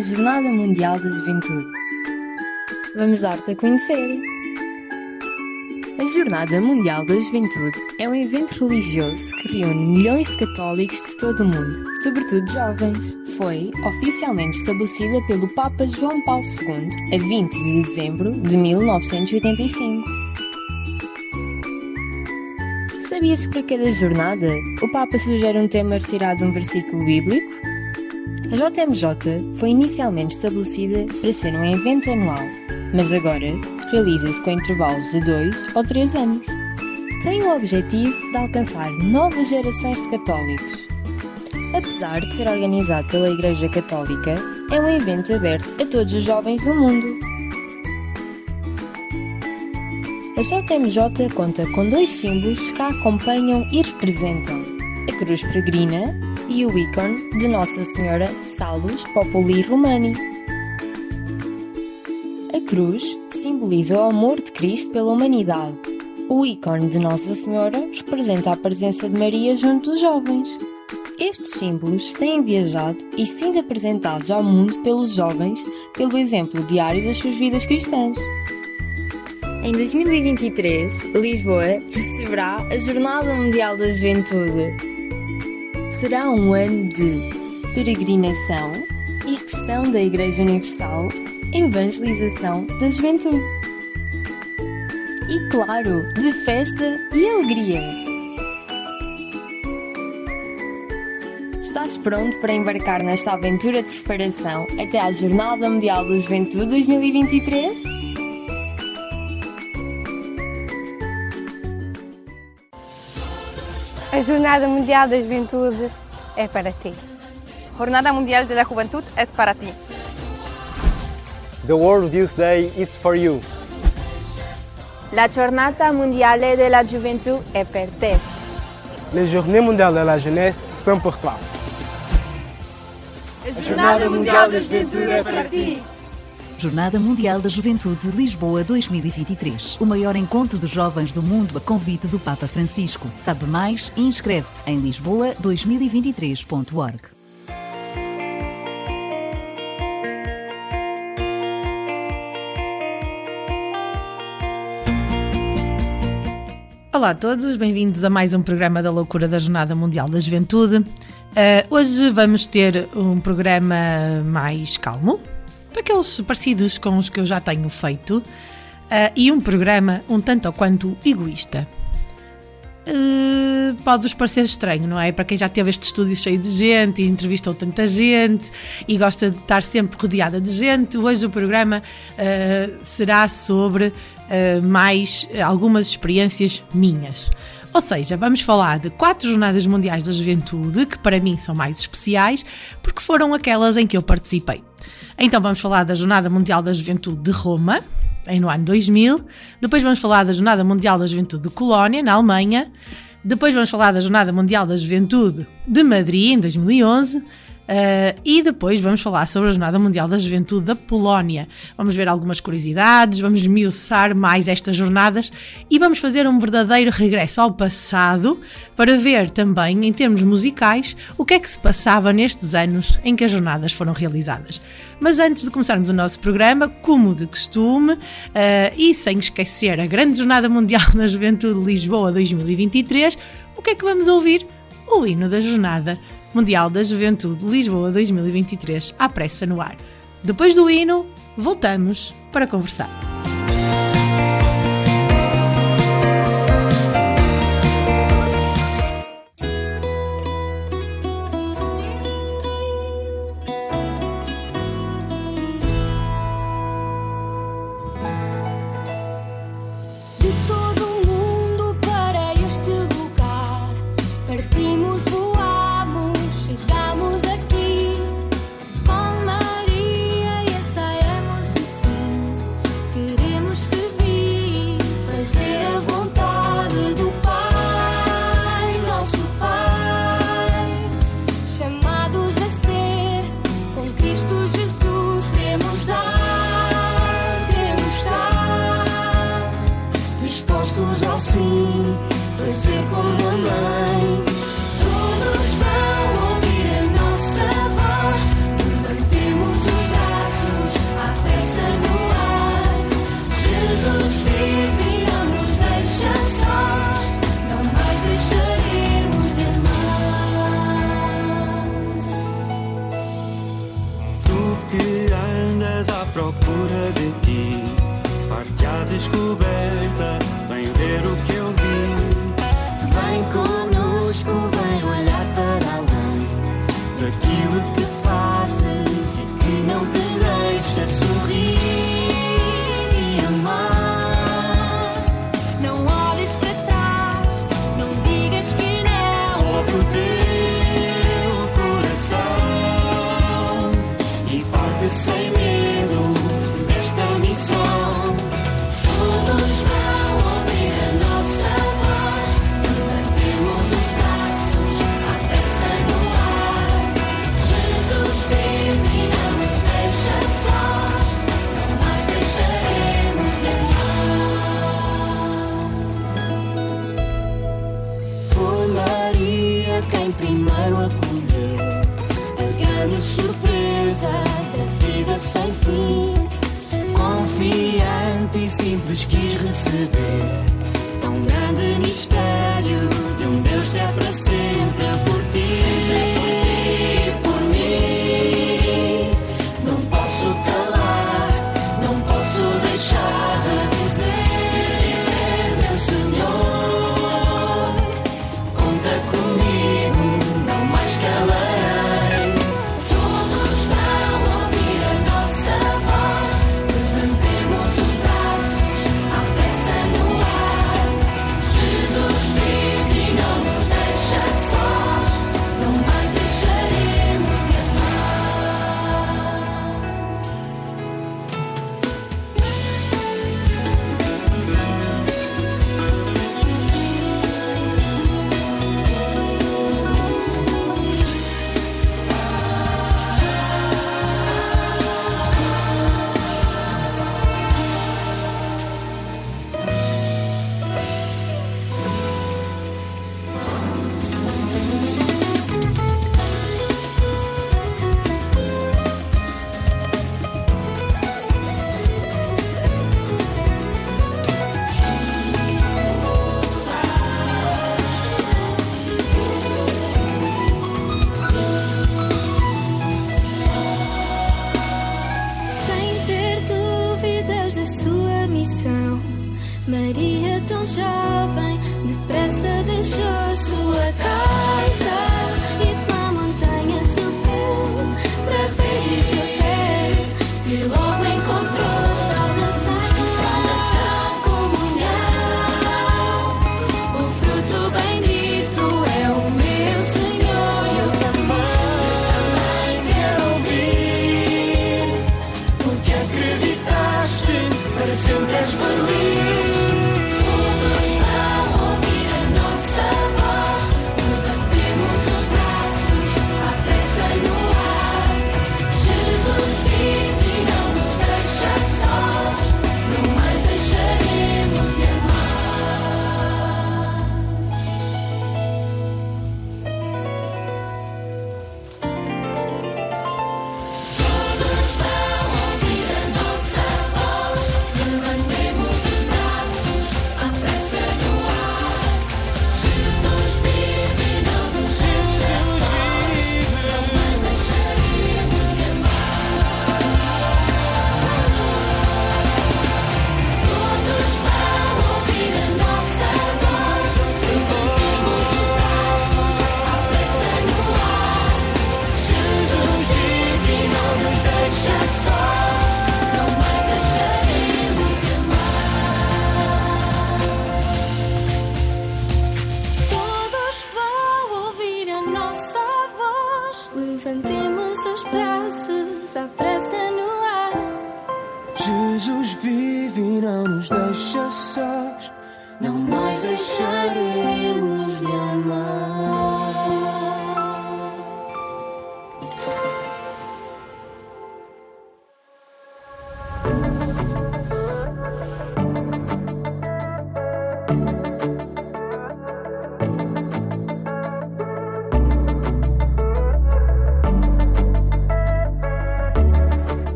A Jornada Mundial da Juventude? Vamos dar-te a conhecer. A Jornada Mundial da Juventude é um evento religioso que reúne milhões de católicos de todo o mundo, sobretudo jovens. Foi oficialmente estabelecida pelo Papa João Paulo II a 20 de dezembro de 1985. Sabias que para cada jornada o Papa sugere um tema retirado de um versículo bíblico? A JMJ foi inicialmente estabelecida para ser um evento anual, mas agora realiza-se com intervalos de 2 ou 3 anos. Tem o objetivo de alcançar novas gerações de católicos. Apesar de ser organizado pela Igreja Católica, é um evento aberto a todos os jovens do mundo. A JMJ conta com dois símbolos que a acompanham e representam: a cruz peregrina e o ícone de Nossa Senhora Salus Populi Romani. A cruz simboliza o amor de Cristo pela humanidade. O ícone de Nossa Senhora representa a presença de Maria junto dos jovens. Estes símbolos têm viajado e sido apresentados ao mundo pelos jovens pelo exemplo diário das suas vidas cristãs. Em 2023, Lisboa receberá a Jornada Mundial da Juventude. Será um ano de peregrinação, expressão da Igreja Universal, evangelização da juventude. E claro, de festa e alegria. Estás pronto para embarcar nesta aventura de preparação até à Jornada Mundial da Juventude 2023? A Jornada Mundial da Juventude é para ti. Jornada Mundial de la Juventud es para ti. The World Youth Day is for you. La Jornada Mondiale de la Juventud è per te. Les Journées Mondiales de la Jeunesse sont pour toi. A Jornada Mundial da Juventude é para ti. Jornada Mundial da Juventude Lisboa 2023. O maior encontro de jovens do mundo a convite do Papa Francisco. Sabe mais inscreve-te em lisboa2023.org. Olá a todos, bem-vindos a mais um programa da Loucura da Jornada Mundial da Juventude. Uh, hoje vamos ter um programa mais calmo, daqueles parecidos com os que eu já tenho feito, uh, e um programa um tanto ou quanto egoísta. Uh, Pode-vos parecer estranho, não é? Para quem já teve este estúdio cheio de gente e entrevistou tanta gente e gosta de estar sempre rodeada de gente, hoje o programa uh, será sobre uh, mais algumas experiências minhas. Ou seja, vamos falar de quatro Jornadas Mundiais da Juventude, que para mim são mais especiais, porque foram aquelas em que eu participei. Então vamos falar da Jornada Mundial da Juventude de Roma, no ano 2000. Depois vamos falar da Jornada Mundial da Juventude de Colónia, na Alemanha. Depois vamos falar da Jornada Mundial da Juventude de Madrid, em 2011. Uh, e depois vamos falar sobre a Jornada Mundial da Juventude da Polónia. Vamos ver algumas curiosidades, vamos miuçar mais estas jornadas e vamos fazer um verdadeiro regresso ao passado para ver também, em termos musicais, o que é que se passava nestes anos em que as jornadas foram realizadas. Mas antes de começarmos o nosso programa, como de costume, uh, e sem esquecer a Grande Jornada Mundial da Juventude de Lisboa 2023, o que é que vamos ouvir? O hino da jornada Mundial da Juventude Lisboa 2023 à pressa no ar. Depois do hino, voltamos para conversar.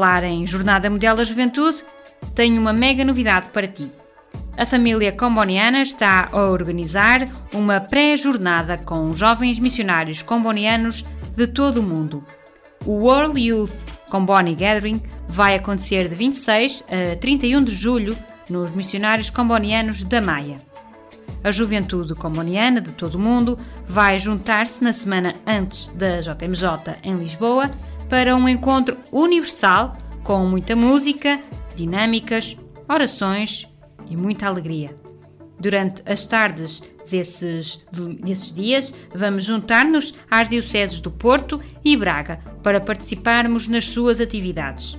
Falar em Jornada Mundial da Juventude, tenho uma mega novidade para ti. A família comboniana está a organizar uma pré-jornada com jovens missionários combonianos de todo o mundo. O World Youth Comboni Gathering vai acontecer de 26 a 31 de julho nos missionários combonianos da Maia. A juventude comboniana de todo o mundo vai juntar-se na semana antes da JMJ em Lisboa para um encontro universal com muita música, dinâmicas, orações e muita alegria. Durante as tardes desses, desses dias, vamos juntar-nos às dioceses do Porto e Braga para participarmos nas suas atividades.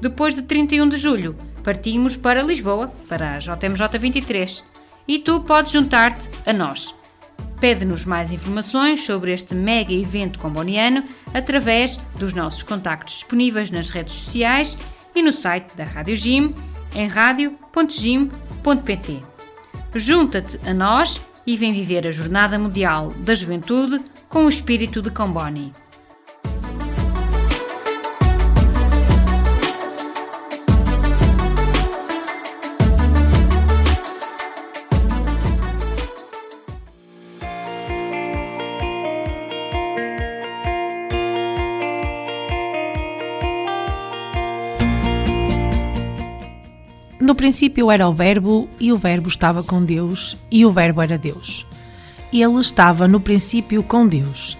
Depois de 31 de julho, partimos para Lisboa, para a JMJ 23, e tu podes juntar-te a nós. Pede-nos mais informações sobre este mega evento comboniano através dos nossos contactos disponíveis nas redes sociais e no site da Rádio Gym em radio.gym.pt. Junta-te a nós e vem viver a Jornada Mundial da Juventude com o espírito de Comboni. No princípio era o Verbo, e o Verbo estava com Deus, e o Verbo era Deus. Ele estava no princípio com Deus.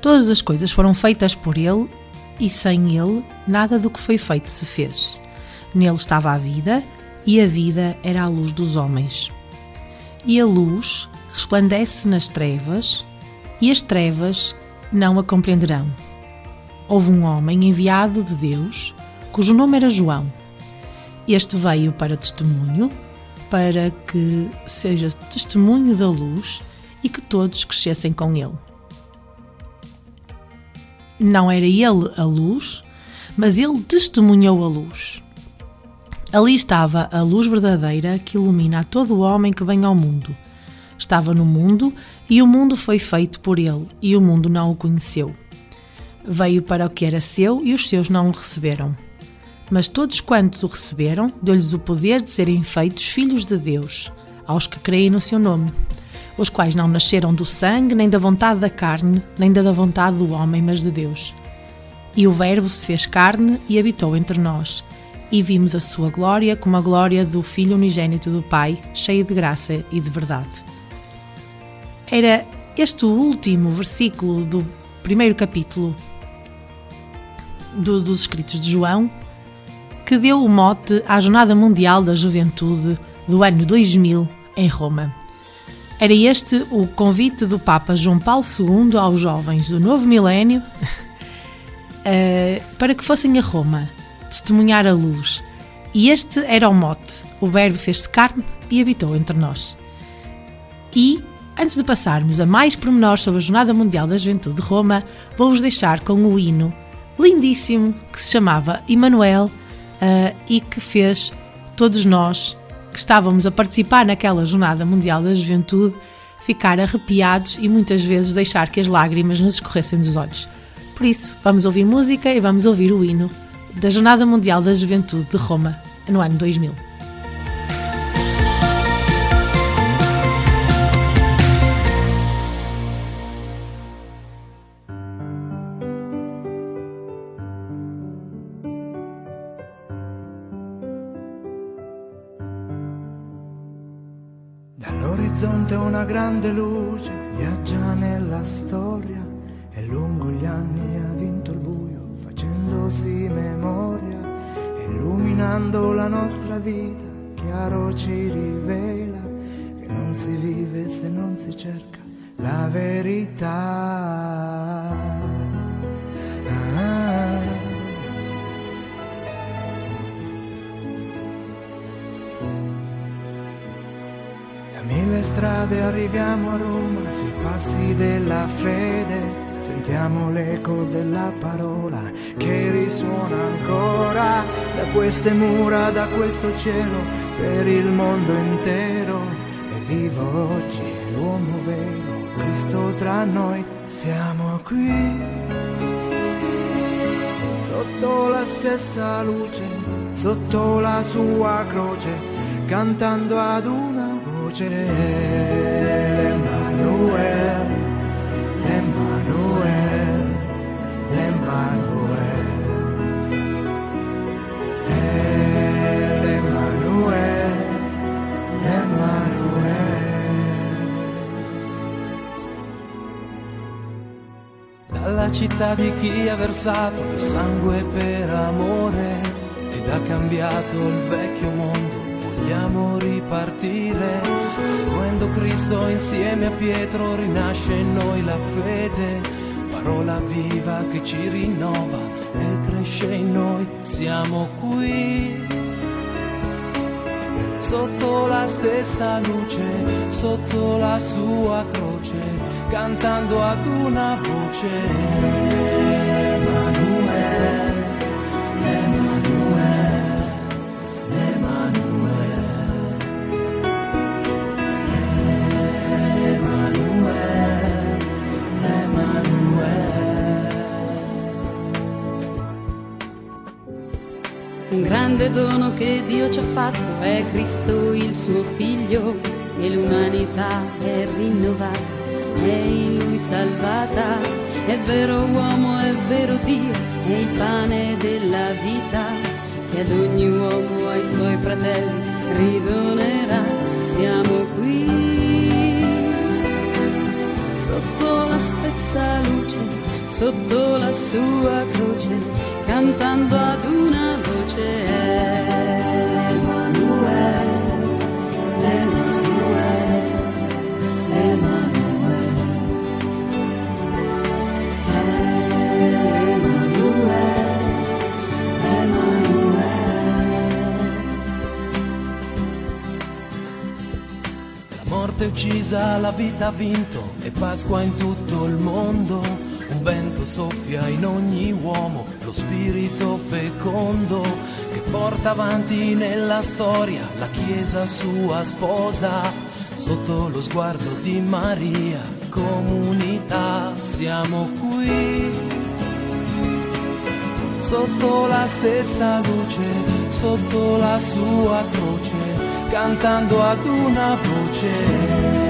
Todas as coisas foram feitas por ele, e sem ele nada do que foi feito se fez. Nele estava a vida, e a vida era a luz dos homens. E a luz resplandece nas trevas, e as trevas não a compreenderão. Houve um homem enviado de Deus, cujo nome era João. Este veio para testemunho, para que seja testemunho da luz e que todos crescessem com ele. Não era ele a luz, mas ele testemunhou a luz. Ali estava a luz verdadeira que ilumina a todo o homem que vem ao mundo. Estava no mundo e o mundo foi feito por ele, e o mundo não o conheceu. Veio para o que era seu e os seus não o receberam. Mas todos quantos o receberam, deu-lhes o poder de serem feitos filhos de Deus, aos que creem no seu nome, os quais não nasceram do sangue, nem da vontade da carne, nem da vontade do homem, mas de Deus. E o Verbo se fez carne e habitou entre nós, e vimos a sua glória como a glória do Filho unigênito do Pai, cheio de graça e de verdade. Era este o último versículo do primeiro capítulo do, dos escritos de João que deu o mote à Jornada Mundial da Juventude do ano 2000 em Roma. Era este o convite do Papa João Paulo II aos jovens do novo milénio uh, para que fossem a Roma testemunhar a luz. E este era o mote. O Verbo fez-se carne e habitou entre nós. E, antes de passarmos a mais pormenores sobre a Jornada Mundial da Juventude de Roma, vou-vos deixar com o hino lindíssimo que se chamava Emmanuel uh, e que fez todos nós que estávamos a participar naquela Jornada Mundial da Juventude ficar arrepiados e muitas vezes deixar que as lágrimas nos escorressem dos olhos. Por isso, vamos ouvir música e vamos ouvir o hino da Jornada Mundial da Juventude de Roma no ano 2000. Dall'orizzonte una grande luce viaggia nella storia e lungo gli anni ha vinto il buio facendosi memoria, illuminando la nostra vita, chiaro ci rivela che non si vive se non si cerca la verità. Strade arriviamo a Roma sui passi della fede. Sentiamo l'eco della parola che risuona ancora da queste mura, da questo cielo, per il mondo intero. E vivo oggi l'uomo vero, Cristo tra noi, siamo qui. Sotto la stessa luce, sotto la sua croce, cantando ad sorgere l'Emmanuel, l'Emmanuel, l'Emmanuel, l'Emmanuel, l'Emmanuel. Dalla città di chi ha versato il sangue per amore ed ha cambiato il vecchio mondo Vogliamo ripartire, seguendo Cristo insieme a Pietro rinasce in noi la fede, parola viva che ci rinnova e cresce in noi. Siamo qui sotto la stessa luce, sotto la sua croce, cantando ad una voce. Un grande dono che Dio ci ha fatto è Cristo il suo figlio e l'umanità è rinnovata, è in lui salvata. È vero uomo, è vero Dio, è il pane della vita che ad ogni uomo, ai suoi fratelli, ridonerà. Siamo qui sotto la stessa luce, sotto la sua croce, cantando ad una voce. Emanuele, Emanuele, Emanuele, Emanuele, La morte uccisa, la vita ha vinto e Pasqua in tutto il mondo. Vento soffia in ogni uomo, lo spirito fecondo che porta avanti nella storia la Chiesa sua sposa. Sotto lo sguardo di Maria, comunità, siamo qui. Sotto la stessa luce, sotto la sua croce, cantando ad una voce.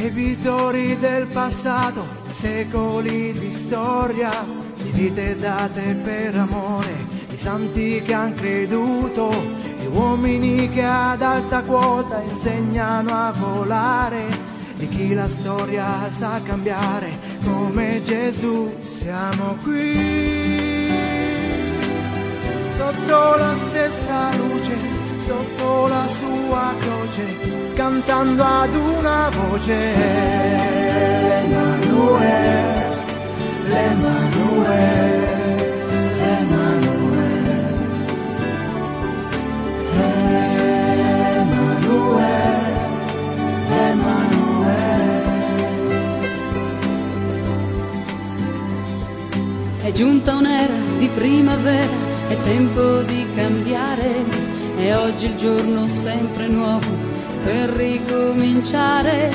Debitori del passato, secoli di storia, di vite date per amore, di santi che han creduto, di uomini che ad alta quota insegnano a volare, di chi la storia sa cambiare, come Gesù siamo qui. Sotto la stessa luce, sotto la sua croce, cantando ad una voce. Emanuele, l'Emanuele, l'Emanuele, Emanuele, Emanuele. È giunta un'era di primavera, è tempo di cambiare, è oggi il giorno sempre nuovo per ricominciare,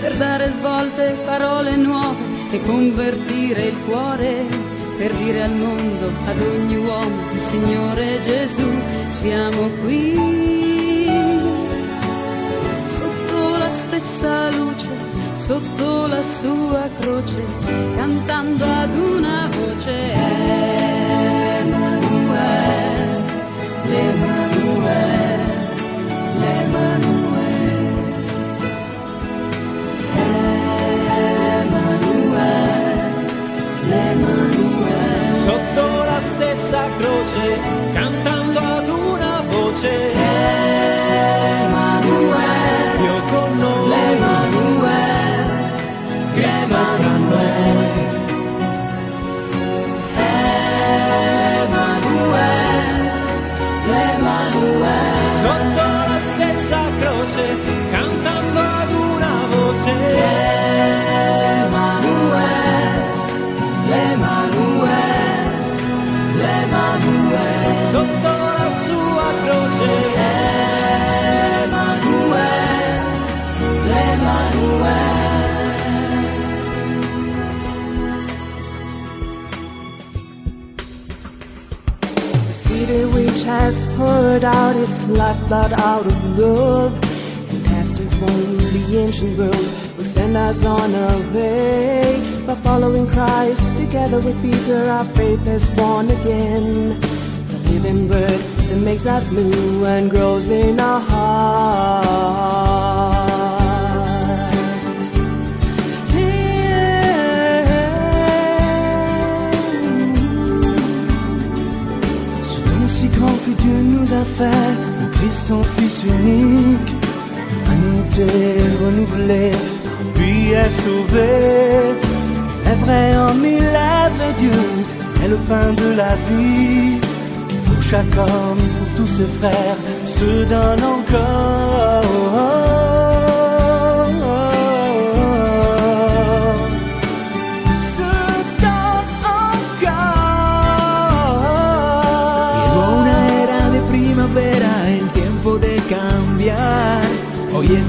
per dare svolte, parole nuove e convertire il cuore, per dire al mondo, ad ogni uomo, Signore Gesù, siamo qui. Sotto la stessa luce, sotto la sua croce, cantando ad una voce. Emanuele. Emanuele. Sotto la stessa croce, poured out its lifeblood out of love fantastic one, the ancient world will send us on our way. By following Christ, together with Peter, our faith is born again. The living word that makes us new and grows in our heart. Christ son Fils unique, humanité renouvelée, puis est sauvée. Est vrai en mille lèvres et Dieu est le pain de la vie. Pour chaque homme, pour tous ses frères, se donne encore.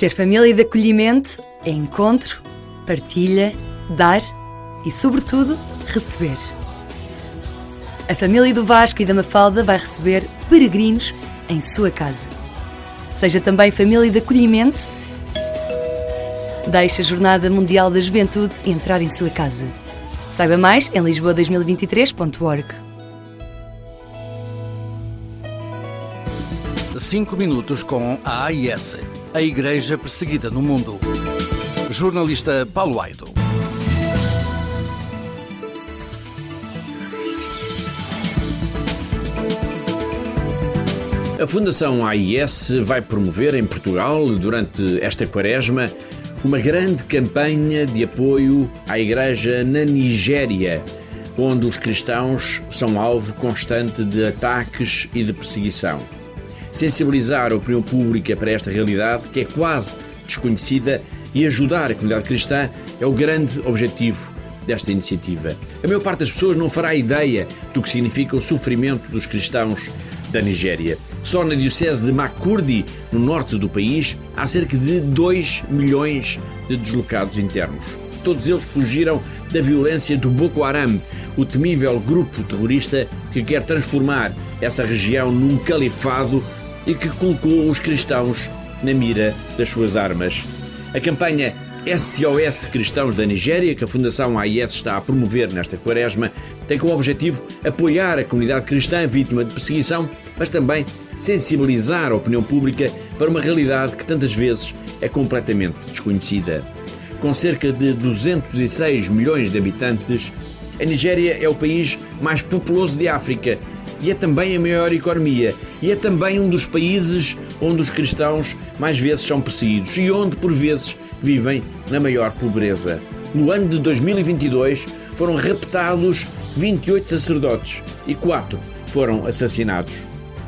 Ser família de acolhimento é encontro, partilha, dar e, sobretudo, receber. A família do Vasco e da Mafalda vai receber peregrinos em sua casa. Seja também família de acolhimento. Deixe a Jornada Mundial da Juventude entrar em sua casa. Saiba mais em lisboa2023.org. 5 minutos com a AIS, a Igreja Perseguida no Mundo. Jornalista Paulo Aido. A Fundação AIS vai promover em Portugal, durante esta quaresma, uma grande campanha de apoio à Igreja na Nigéria, onde os cristãos são alvo constante de ataques e de perseguição. Sensibilizar a opinião pública para esta realidade, que é quase desconhecida, e ajudar a comunidade cristã é o grande objetivo desta iniciativa. A maior parte das pessoas não fará ideia do que significa o sofrimento dos cristãos da Nigéria. Só na diocese de Makurdi, no norte do país, há cerca de 2 milhões de deslocados internos. Todos eles fugiram da violência do Boko Haram, o temível grupo terrorista que quer transformar essa região num califado e que colocou os cristãos na mira das suas armas. A campanha SOS Cristãos da Nigéria, que a Fundação AIS está a promover nesta quaresma, tem como objetivo apoiar a comunidade cristã vítima de perseguição, mas também sensibilizar a opinião pública para uma realidade que tantas vezes é completamente desconhecida. Com cerca de 206 milhões de habitantes, a Nigéria é o país mais populoso de África e é também a maior economia e é também um dos países onde os cristãos mais vezes são perseguidos e onde, por vezes, vivem na maior pobreza. No ano de 2022 foram raptados 28 sacerdotes e 4 foram assassinados.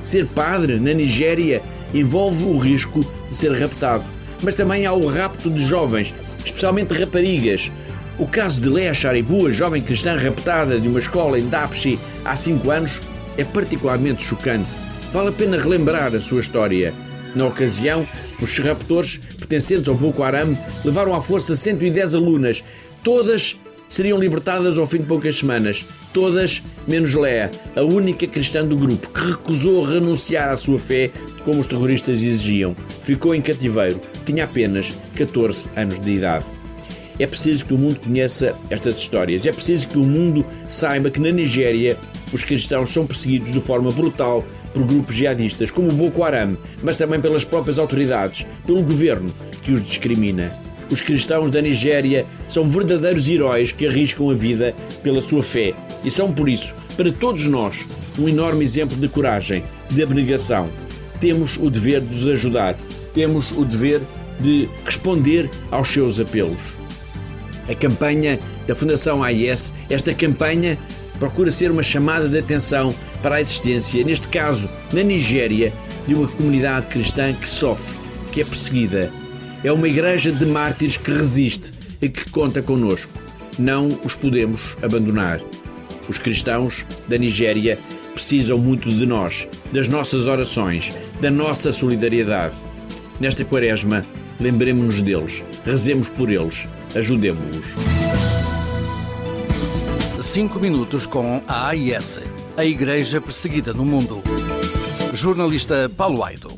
Ser padre na Nigéria envolve o risco de ser raptado, mas também há o rapto de jovens, especialmente raparigas. O caso de Lea Sharibu, a jovem cristã raptada de uma escola em Dapchi há 5 anos, é particularmente chocante. Vale a pena relembrar a sua história. Na ocasião, os raptores pertencentes ao Boko Haram levaram à força 110 alunas. Todas seriam libertadas ao fim de poucas semanas. Todas, menos Lea, a única cristã do grupo, que recusou renunciar à sua fé como os terroristas exigiam. Ficou em cativeiro. Tinha apenas 14 anos de idade. É preciso que o mundo conheça estas histórias. É preciso que o mundo saiba que na Nigéria os cristãos são perseguidos de forma brutal por grupos jihadistas como o Boko Haram, mas também pelas próprias autoridades, pelo governo que os discrimina. Os cristãos da Nigéria são verdadeiros heróis que arriscam a vida pela sua fé e são, por isso, para todos nós, um enorme exemplo de coragem, de abnegação. Temos o dever de os ajudar, temos o dever de responder aos seus apelos. A campanha da Fundação AIS, esta campanha procura ser uma chamada de atenção para a existência, neste caso na Nigéria, de uma comunidade cristã que sofre, que é perseguida. É uma igreja de mártires que resiste e que conta connosco. Não os podemos abandonar. Os cristãos da Nigéria precisam muito de nós, das nossas orações, da nossa solidariedade. Nesta quaresma, lembremos-nos deles, rezemos por eles, ajudemos-los. 5 minutos com a AIS, a Igreja Perseguida no Mundo. Jornalista Paulo Aido.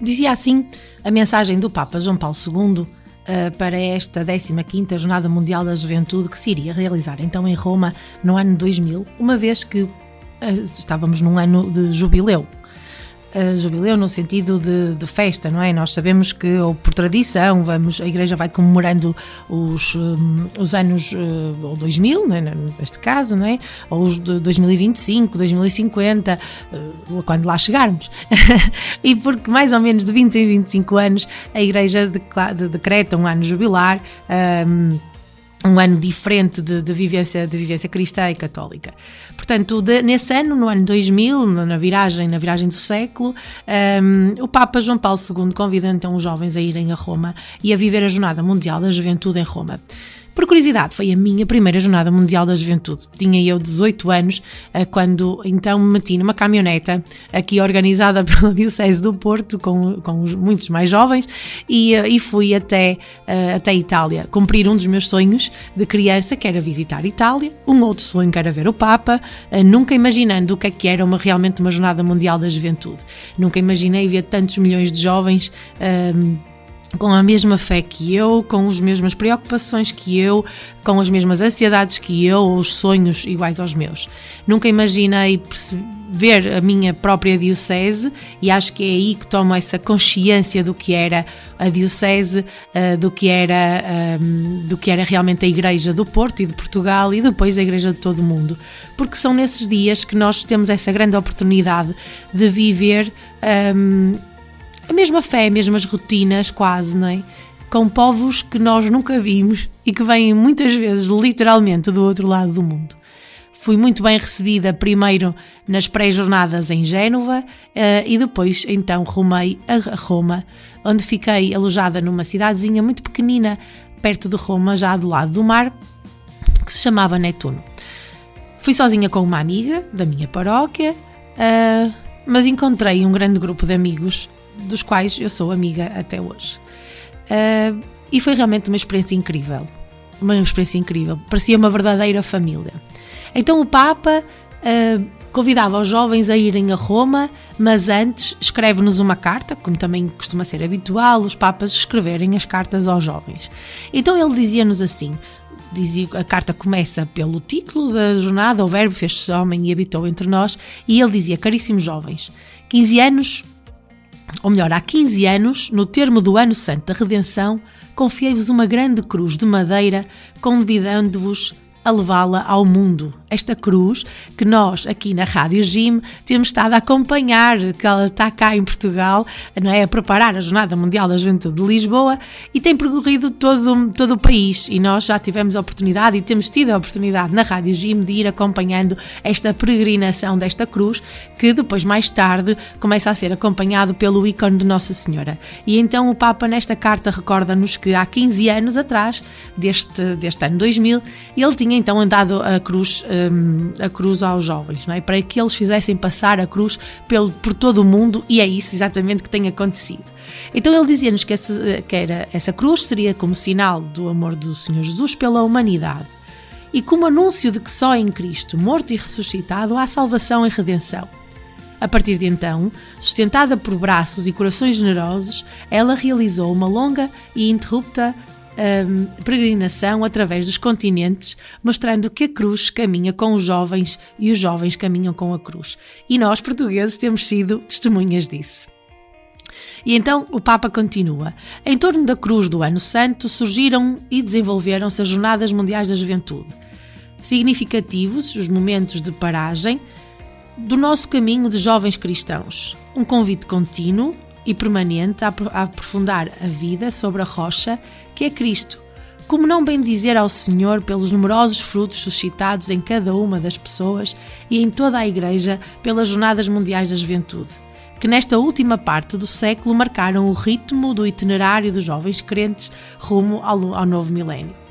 Dizia assim a mensagem do Papa João Paulo II uh, para esta 15ª Jornada Mundial da Juventude que se iria realizar então em Roma no ano 2000, uma vez que estávamos num ano de jubileu. Uh, jubileu no sentido de, de, festa, não é? Nós sabemos que, ou por tradição, vamos, a Igreja vai comemorando os, um, os anos uh, ou 2000, não é? neste caso, não é? Ou os de 2025, 2050, uh, quando lá chegarmos. e porque mais ou menos de 20 em 25 anos a Igreja decreta um ano jubilar. Um, um ano diferente de, de, vivência, de vivência cristã e católica. Portanto, de, nesse ano, no ano 2000, na viragem, na viragem do século, um, o Papa João Paulo II convida então os jovens a irem a Roma e a viver a Jornada Mundial da Juventude em Roma. Por curiosidade, foi a minha primeira Jornada Mundial da Juventude. Tinha eu 18 anos eh, quando então me meti numa caminhoneta aqui organizada pela Diocese do Porto com, com muitos mais jovens e, eh, e fui até, uh, até Itália cumprir um dos meus sonhos de criança que era visitar Itália, um outro sonho que era ver o Papa, nunca imaginando o que é que era uma, realmente uma Jornada Mundial da Juventude. Nunca imaginei ver tantos milhões de jovens uh, com a mesma fé que eu, com as mesmas preocupações que eu, com as mesmas ansiedades que eu, os sonhos iguais aos meus. Nunca imaginei ver a minha própria diocese e acho que é aí que tomo essa consciência do que era a diocese, uh, do que era do que era realmente a igreja do Porto e de Portugal e depois a igreja de todo o mundo, porque são nesses dias que nós temos essa grande oportunidade de viver a mesma fé, as mesmas rotinas, quase, não é? Com povos que nós nunca vimos e que vêm muitas vezes literalmente do outro lado do mundo. Fui muito bem recebida primeiro nas pré-jornadas em Génova uh, e depois então rumei a Roma, onde fiquei alojada numa cidadezinha muito pequenina perto de Roma, já do lado do mar, que se chamava Netuno. Fui sozinha com uma amiga da minha paróquia, uh, mas encontrei um grande grupo de amigos dos quais eu sou amiga até hoje. Uh, e foi realmente uma experiência incrível. Uma experiência incrível. Parecia uma verdadeira família. Então o Papa uh, convidava os jovens a irem a Roma, mas antes escreve-nos uma carta, como também costuma ser habitual, os Papas escreverem as cartas aos jovens. Então ele dizia-nos assim: dizia, a carta começa pelo título da jornada, o verbo fez-se homem e habitou entre nós, e ele dizia: Caríssimos jovens, 15 anos ou melhor, há 15 anos, no termo do Ano Santo da Redenção, confiei-vos uma grande cruz de madeira, convidando-vos a levá-la ao mundo. Esta cruz que nós aqui na Rádio Jim temos estado a acompanhar, que ela está cá em Portugal, não é? A preparar a Jornada Mundial da Juventude de Lisboa e tem percorrido todo, todo o país. E nós já tivemos a oportunidade e temos tido a oportunidade na Rádio Jim de ir acompanhando esta peregrinação desta cruz, que depois, mais tarde, começa a ser acompanhado pelo ícone de Nossa Senhora. E então o Papa, nesta carta, recorda-nos que há 15 anos atrás, deste, deste ano 2000, ele tinha então andado a cruz, um, a cruz aos jovens, não é? para que eles fizessem passar a cruz pelo, por todo o mundo, e é isso exatamente que tem acontecido. Então ele dizia-nos que, essa, que era, essa cruz seria como sinal do amor do Senhor Jesus pela humanidade e como anúncio de que só em Cristo, morto e ressuscitado, há salvação e redenção. A partir de então, sustentada por braços e corações generosos, ela realizou uma longa e interrupta um, peregrinação através dos continentes, mostrando que a cruz caminha com os jovens e os jovens caminham com a cruz. E nós, portugueses, temos sido testemunhas disso. E então o Papa continua. Em torno da cruz do Ano Santo surgiram e desenvolveram-se as Jornadas Mundiais da Juventude. Significativos os momentos de paragem do nosso caminho de jovens cristãos. Um convite contínuo e permanente a aprofundar a vida sobre a rocha que é Cristo. Como não bem dizer ao Senhor pelos numerosos frutos suscitados em cada uma das pessoas e em toda a Igreja pelas Jornadas Mundiais da Juventude, que nesta última parte do século marcaram o ritmo do itinerário dos jovens crentes rumo ao, ao novo milénio.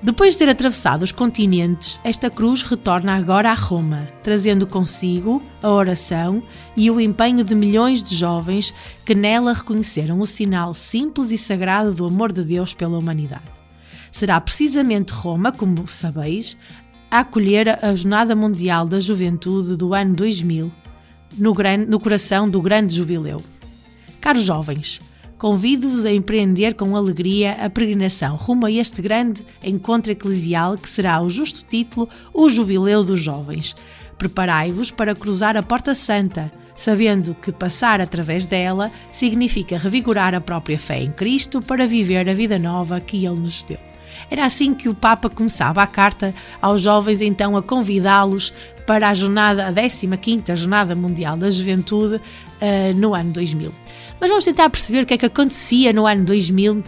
Depois de ter atravessado os continentes, esta cruz retorna agora a Roma, trazendo consigo a oração e o empenho de milhões de jovens que nela reconheceram o sinal simples e sagrado do amor de Deus pela humanidade. Será precisamente Roma, como sabeis, a acolher a Jornada Mundial da Juventude do ano 2000, no, grande, no coração do grande jubileu. Caros jovens, convido-vos a empreender com alegria a peregrinação rumo a este grande encontro eclesial que será o justo título O Jubileu dos Jovens. Preparai-vos para cruzar a Porta Santa, sabendo que passar através dela significa revigorar a própria fé em Cristo para viver a vida nova que Ele nos deu. Era assim que o Papa começava a carta aos jovens, então a convidá-los para a jornada, a 15ª Jornada Mundial da Juventude, uh, no ano 2000. Mas vamos tentar perceber o que é que acontecia no ano 2000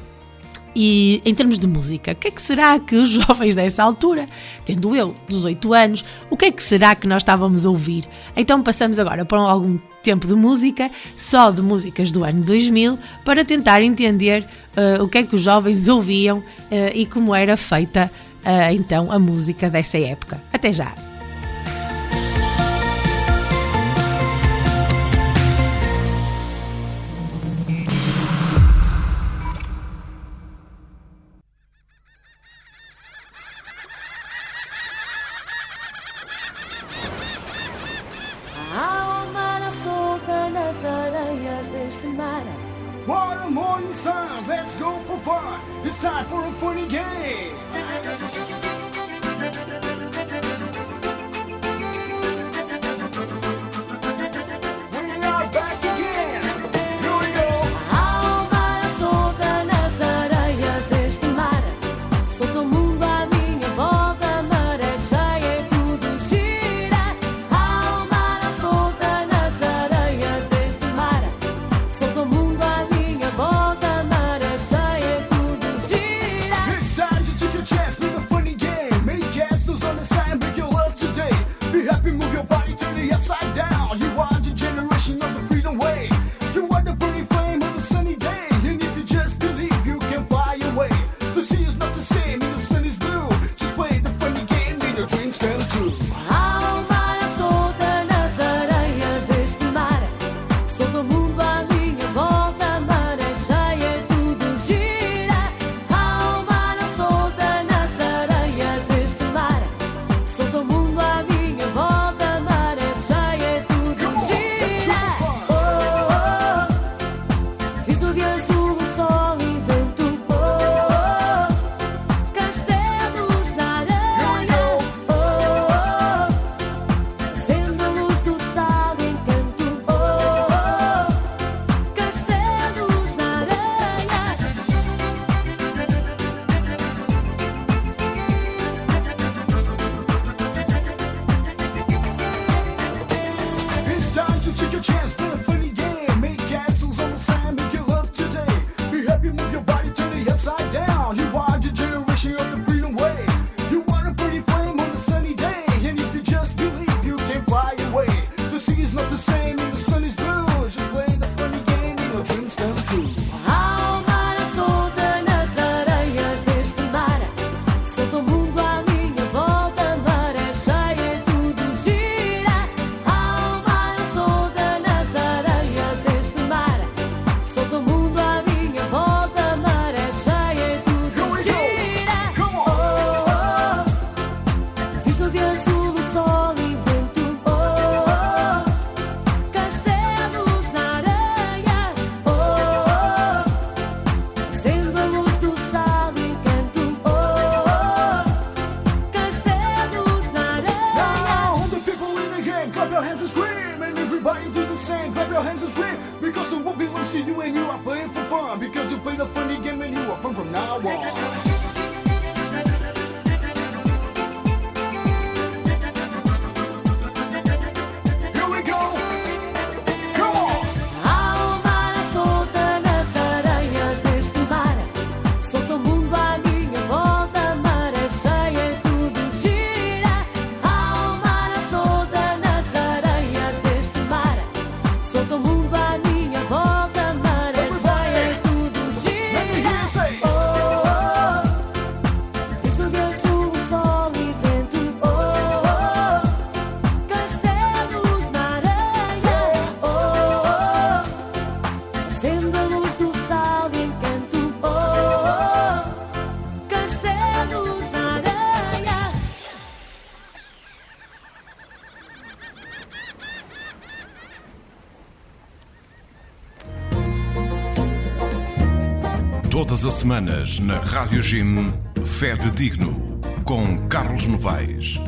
e em termos de música, o que é que será que os jovens dessa altura, tendo eu 18 anos, o que é que será que nós estávamos a ouvir? Então passamos agora para algum tempo de música, só de músicas do ano 2000, para tentar entender uh, o que é que os jovens ouviam uh, e como era feita uh, então a música dessa época. Até já! Semanas na Rádio Jim, Fé de Digno, com Carlos Novaes.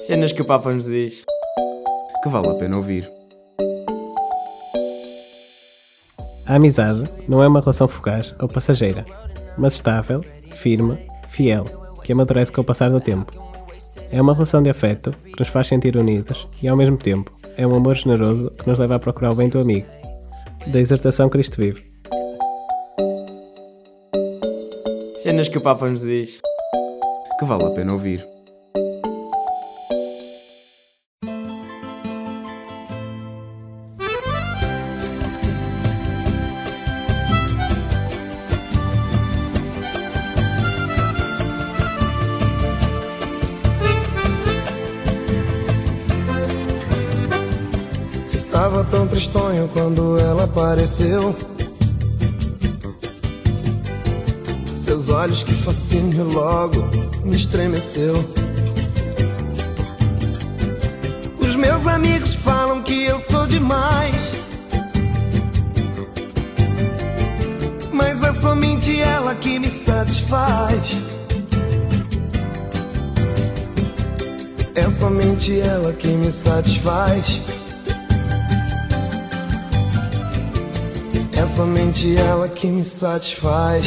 Cenas que o Papa nos diz. Que vale a pena ouvir. A amizade não é uma relação fugaz ou passageira, mas estável, firme, fiel, que amadurece com o passar do tempo. É uma relação de afeto que nos faz sentir unidos e, ao mesmo tempo, é um amor generoso que nos leva a procurar o bem do amigo. Da exortação Cristo vive. Cenas que o Papa nos diz. Que vale a pena ouvir. Apareceu. Seus olhos que fascínio logo me estremeceu. Os meus amigos falam que eu sou demais. Mas é somente ela que me satisfaz. É somente ela que me satisfaz. Somente ela que me satisfaz.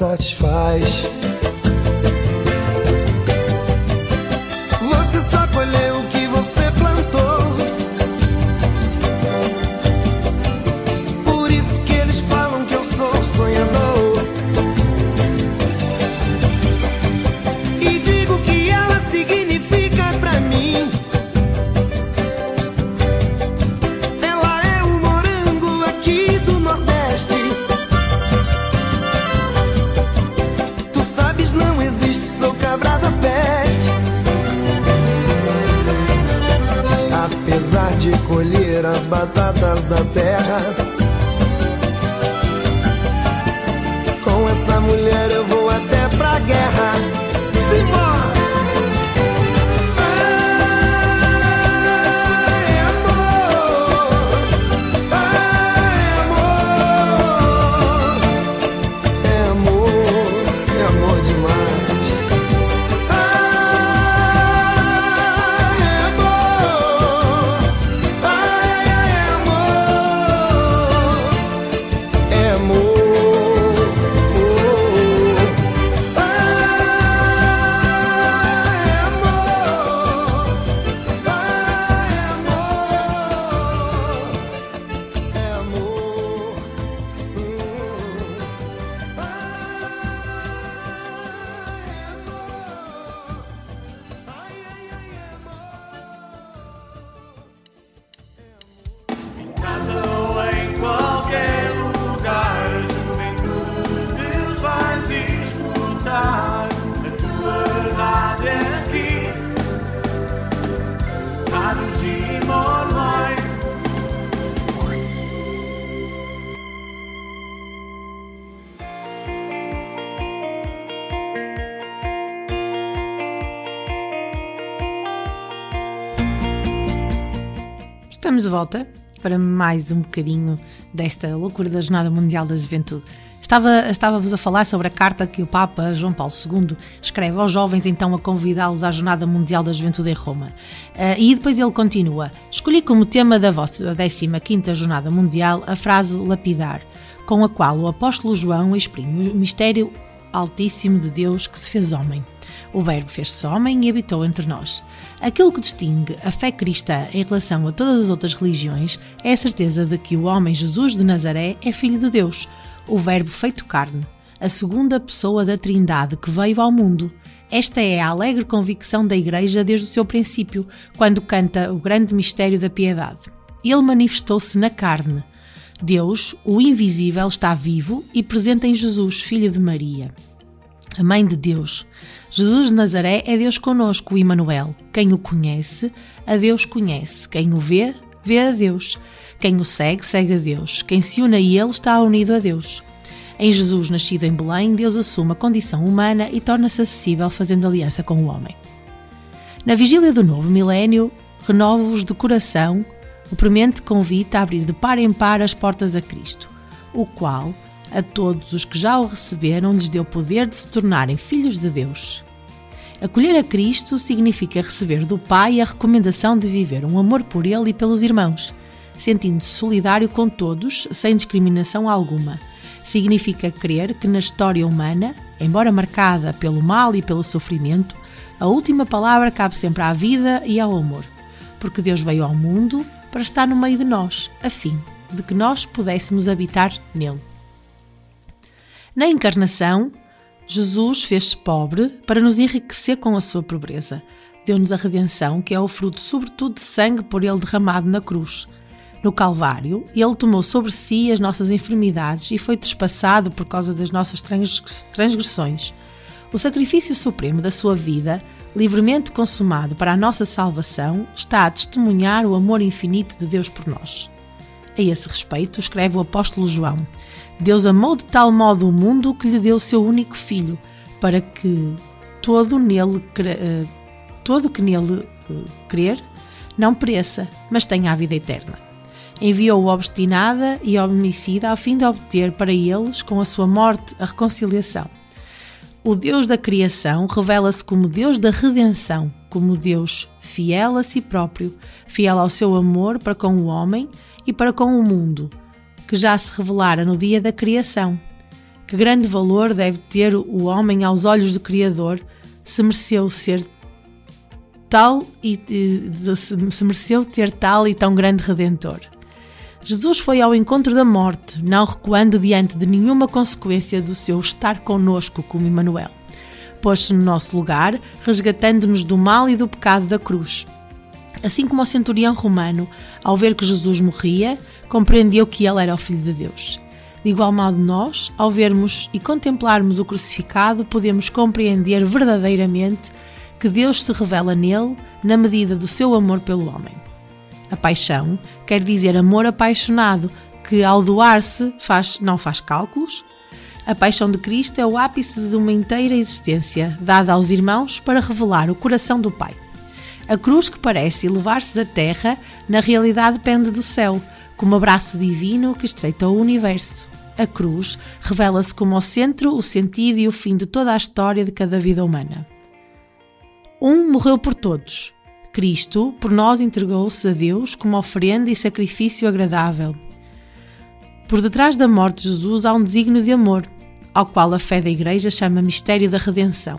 Satisfaz. Volta para mais um bocadinho desta loucura da Jornada Mundial da Juventude. Estava, estava-vos a falar sobre a carta que o Papa João Paulo II escreve aos jovens, então a convidá-los à Jornada Mundial da Juventude em Roma. Uh, e depois ele continua: Escolhi como tema da vossa 15 Jornada Mundial a frase lapidar, com a qual o apóstolo João exprime o mistério altíssimo de Deus que se fez homem. O Verbo fez-se homem e habitou entre nós. Aquilo que distingue a fé cristã em relação a todas as outras religiões é a certeza de que o homem Jesus de Nazaré é filho de Deus, o Verbo feito carne, a segunda pessoa da Trindade que veio ao mundo. Esta é a alegre convicção da Igreja desde o seu princípio, quando canta o grande mistério da piedade. Ele manifestou-se na carne. Deus, o invisível, está vivo e presente em Jesus, filho de Maria a Mãe de Deus. Jesus de Nazaré é Deus conosco, Emmanuel. Quem o conhece, a Deus conhece. Quem o vê, vê a Deus. Quem o segue, segue a Deus. Quem se une a Ele está unido a Deus. Em Jesus, nascido em Belém, Deus assume a condição humana e torna-se acessível, fazendo aliança com o homem. Na vigília do novo milénio, renovo-vos de coração o premente convite a abrir de par em par as portas a Cristo, o qual, a todos os que já o receberam, lhes deu poder de se tornarem filhos de Deus. Acolher a Cristo significa receber do Pai a recomendação de viver um amor por Ele e pelos irmãos, sentindo-se solidário com todos, sem discriminação alguma. Significa crer que na história humana, embora marcada pelo mal e pelo sofrimento, a última palavra cabe sempre à vida e ao amor, porque Deus veio ao mundo para estar no meio de nós, a fim de que nós pudéssemos habitar nele. Na encarnação, Jesus fez-se pobre para nos enriquecer com a sua pobreza. Deu-nos a redenção, que é o fruto, sobretudo, de sangue por ele derramado na cruz. No Calvário, ele tomou sobre si as nossas enfermidades e foi despassado por causa das nossas transgressões. O sacrifício supremo da sua vida, livremente consumado para a nossa salvação, está a testemunhar o amor infinito de Deus por nós. A esse respeito, escreve o apóstolo João: Deus amou de tal modo o mundo que lhe deu o seu único filho, para que todo nele eh, todo que nele eh, crer não pereça, mas tenha a vida eterna. Enviou-o obstinada e homicida a fim de obter para eles, com a sua morte, a reconciliação. O Deus da criação revela-se como Deus da redenção, como Deus fiel a si próprio, fiel ao seu amor para com o homem e para com o mundo, que já se revelara no dia da criação. Que grande valor deve ter o homem aos olhos do Criador, se mereceu ser tal e se mereceu ter tal e tão grande redentor. Jesus foi ao encontro da morte, não recuando diante de nenhuma consequência do seu estar conosco como Emmanuel. Pôs-se no nosso lugar, resgatando-nos do mal e do pecado da cruz. Assim como o centurião romano, ao ver que Jesus morria, compreendeu que ele era o Filho de Deus. De igual modo, nós, ao vermos e contemplarmos o crucificado, podemos compreender verdadeiramente que Deus se revela nele na medida do seu amor pelo homem. A paixão quer dizer amor apaixonado, que ao doar-se faz, não faz cálculos. A paixão de Cristo é o ápice de uma inteira existência, dada aos irmãos para revelar o coração do Pai. A cruz que parece elevar-se da terra, na realidade pende do céu, como abraço divino que estreita o universo. A cruz revela-se como o centro, o sentido e o fim de toda a história de cada vida humana. Um morreu por todos. Cristo, por nós, entregou-se a Deus como oferenda e sacrifício agradável. Por detrás da morte de Jesus há um desígnio de amor, ao qual a fé da Igreja chama mistério da redenção.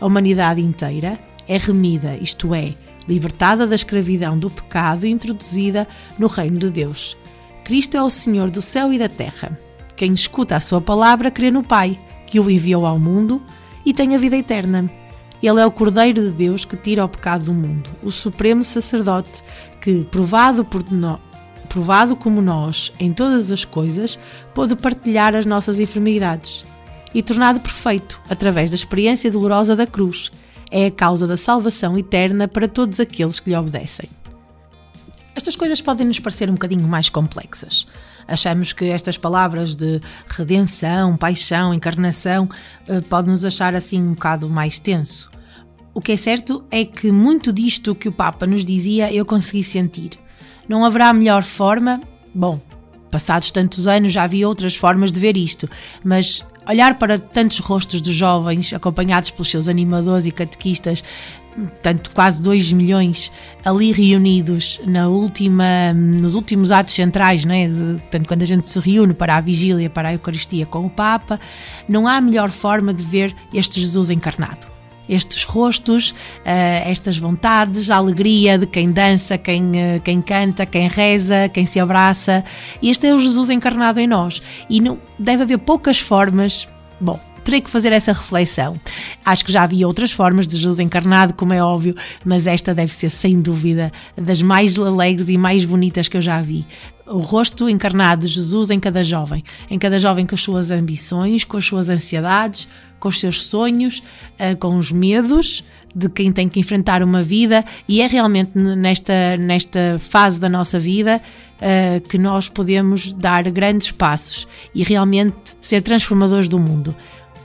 A humanidade inteira é remida, isto é, libertada da escravidão do pecado e introduzida no reino de Deus. Cristo é o Senhor do céu e da terra. Quem escuta a sua palavra crê no Pai, que o enviou ao mundo e tem a vida eterna. Ele é o Cordeiro de Deus que tira o pecado do mundo, o Supremo Sacerdote que, provado, por no... provado como nós em todas as coisas, pôde partilhar as nossas enfermidades e tornado perfeito através da experiência dolorosa da cruz é a causa da salvação eterna para todos aqueles que lhe obedecem. Estas coisas podem nos parecer um bocadinho mais complexas. Achamos que estas palavras de redenção, paixão, encarnação eh, podem nos achar assim um bocado mais tenso. O que é certo é que muito disto que o Papa nos dizia eu consegui sentir. Não haverá melhor forma? Bom, passados tantos anos já havia outras formas de ver isto, mas olhar para tantos rostos de jovens acompanhados pelos seus animadores e catequistas, tanto quase 2 milhões ali reunidos na última, nos últimos atos centrais, não é? De, tanto quando a gente se reúne para a vigília, para a Eucaristia com o Papa, não há melhor forma de ver este Jesus encarnado estes rostos, uh, estas vontades, a alegria de quem dança, quem, uh, quem canta, quem reza, quem se abraça. Este é o Jesus encarnado em nós. E não, deve haver poucas formas. Bom, terei que fazer essa reflexão. Acho que já havia outras formas de Jesus encarnado, como é óbvio, mas esta deve ser, sem dúvida, das mais alegres e mais bonitas que eu já vi. O rosto encarnado de Jesus em cada jovem, em cada jovem com as suas ambições, com as suas ansiedades, com os seus sonhos, eh, com os medos de quem tem que enfrentar uma vida, e é realmente nesta, nesta fase da nossa vida uh, que nós podemos dar grandes passos e realmente ser transformadores do mundo.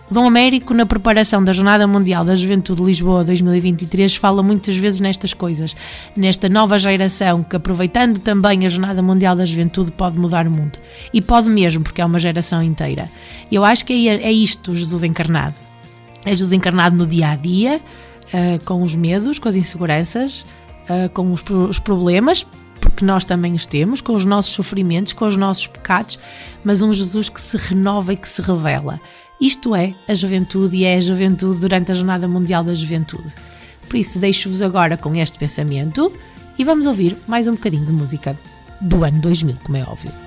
Dom Américo, na preparação da Jornada Mundial da Juventude de Lisboa 2023, fala muitas vezes nestas coisas, nesta nova geração que, aproveitando também a Jornada Mundial da Juventude, pode mudar o mundo. E pode mesmo, porque é uma geração inteira. Eu acho que é, é isto Jesus encarnado. É Jesus encarnado no dia a dia, uh, com os medos, com as inseguranças, uh, com os problemas, porque nós também os temos, com os nossos sofrimentos, com os nossos pecados, mas um Jesus que se renova e que se revela. Isto é a juventude e é a juventude durante a Jornada Mundial da Juventude. Por isso, deixo-vos agora com este pensamento e vamos ouvir mais um bocadinho de música do ano 2000, como é óbvio.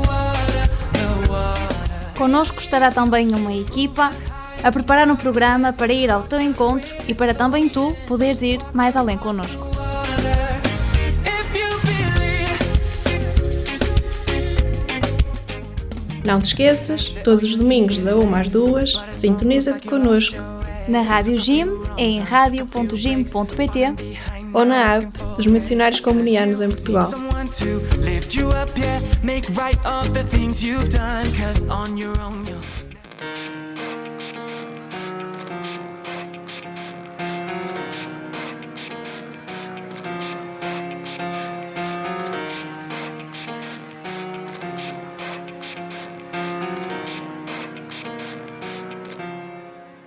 Connosco estará também uma equipa a preparar um programa para ir ao teu encontro e para também tu poderes ir mais além connosco. Não te esqueças, todos os domingos da 1 às 2, sintoniza-te connosco. Na Rádio Gym, em radio.gym.pt ou na dos missionários comunianos em Portugal.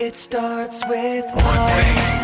It starts with one.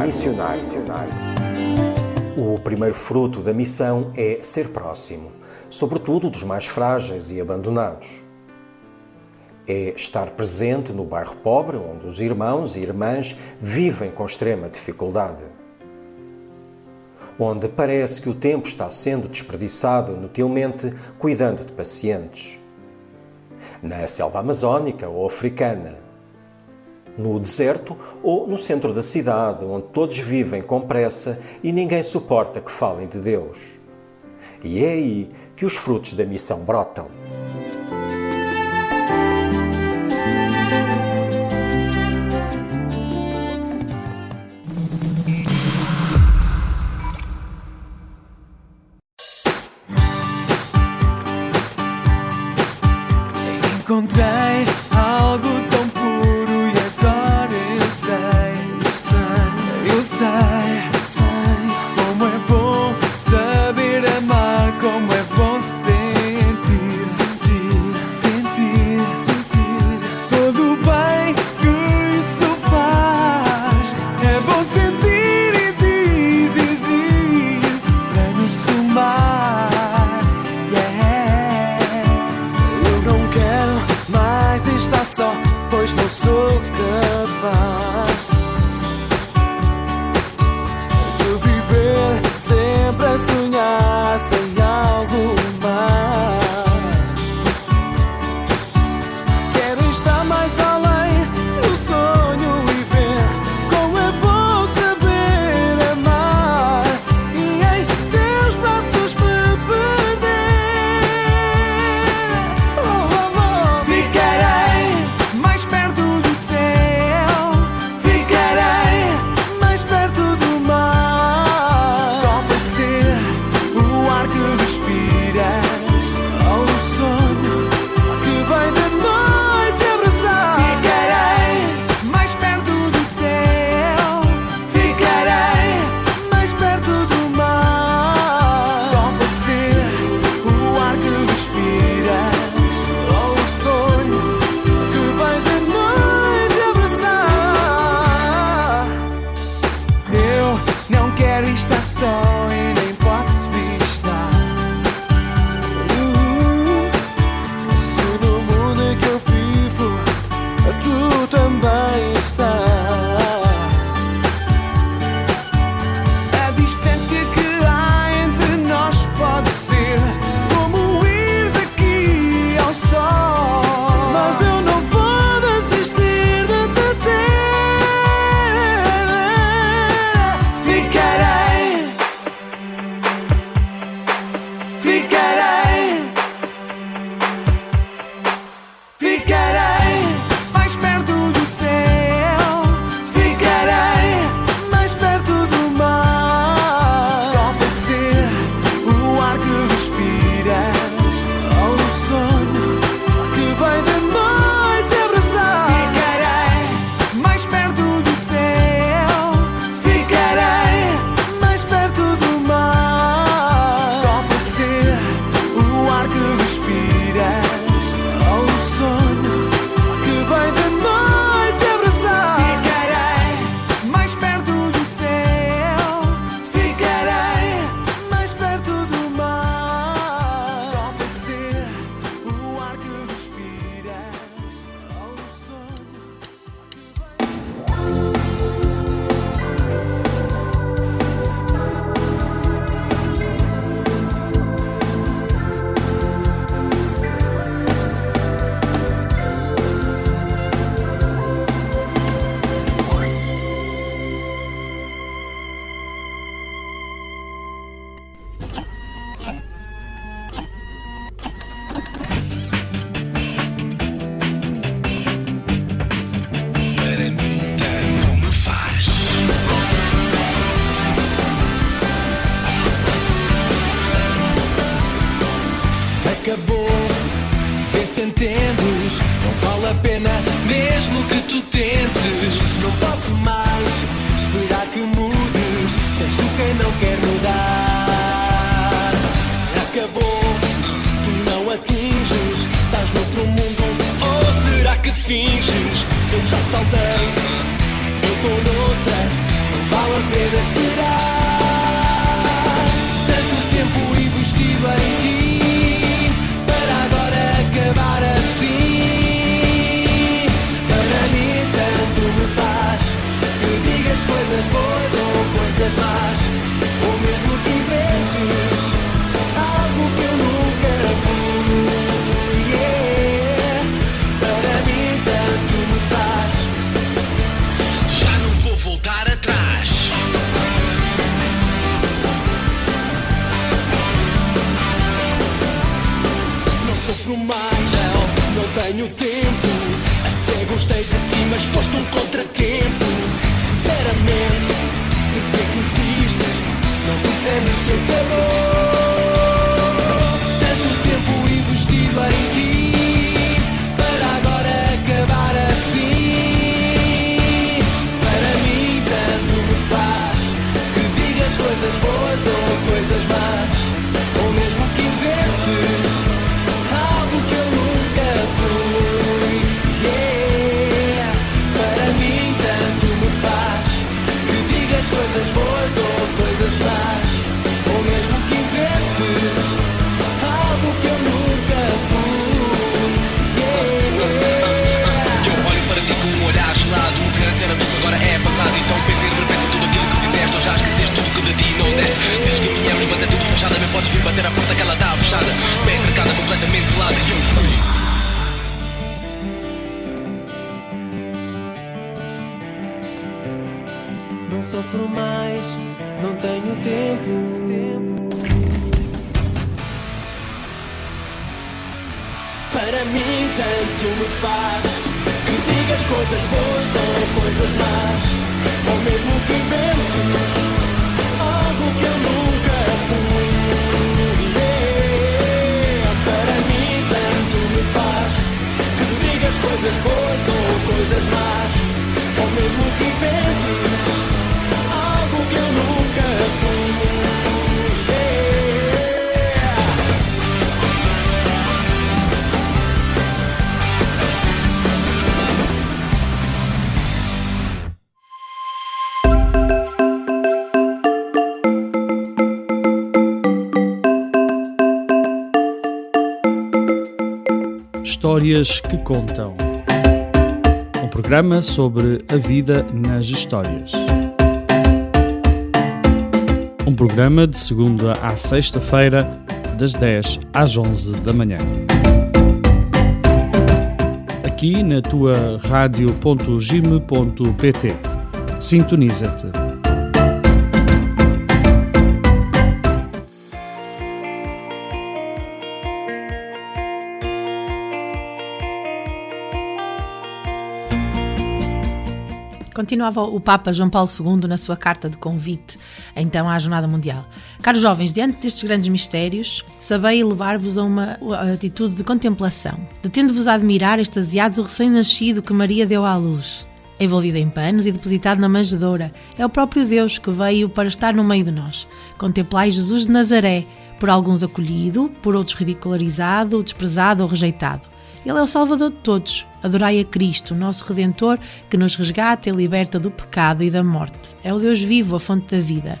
missionário. missionário. O primeiro fruto da missão é ser próximo, sobretudo dos mais frágeis e abandonados. É estar presente no bairro pobre, onde os irmãos e irmãs vivem com extrema dificuldade. Onde parece que o tempo está sendo desperdiçado inutilmente cuidando de pacientes. Na selva amazônica ou africana, no deserto ou no centro da cidade, onde todos vivem com pressa e ninguém suporta que falem de Deus. E é aí que os frutos da missão brotam. Não tenho tempo. Até gostei de ti, mas foste um contratempo. Sinceramente, por que é insistes? Não dissemos que acabou. Tanto tempo investido em ti, já esqueceste tudo que de ti não deste. Dizes que me mas é tudo fechado. Bem podes vir bater a porta que ela está fechada. Bem trancada, completamente selada. E eu fui. Não sofro mais, não tenho tempo. Para mim tanto me faz que digas coisas boas ou coisas más, ou mesmo que inventes algo que eu nunca fui. Yeah. Para mim tanto me faz que digas coisas boas ou coisas más, ou mesmo que inventes algo que eu nunca fui. Histórias que contam. Um programa sobre a vida nas histórias. Um programa de segunda à sexta-feira, das 10 às 11 da manhã. Aqui na tua rádio.gime.pt. Sintoniza-te. Continuava o Papa João Paulo II na sua carta de convite, então à Jornada Mundial. Caros jovens, diante destes grandes mistérios, sabei levar-vos a uma atitude de contemplação, detendo-vos a admirar, extasiados, o recém-nascido que Maria deu à luz. Envolvido em panos e depositado na manjedoura, é o próprio Deus que veio para estar no meio de nós. Contemplai Jesus de Nazaré, por alguns acolhido, por outros ridicularizado, desprezado ou rejeitado. Ele é o Salvador de todos. Adorai a Cristo, nosso Redentor, que nos resgata e liberta do pecado e da morte. É o Deus vivo, a fonte da vida.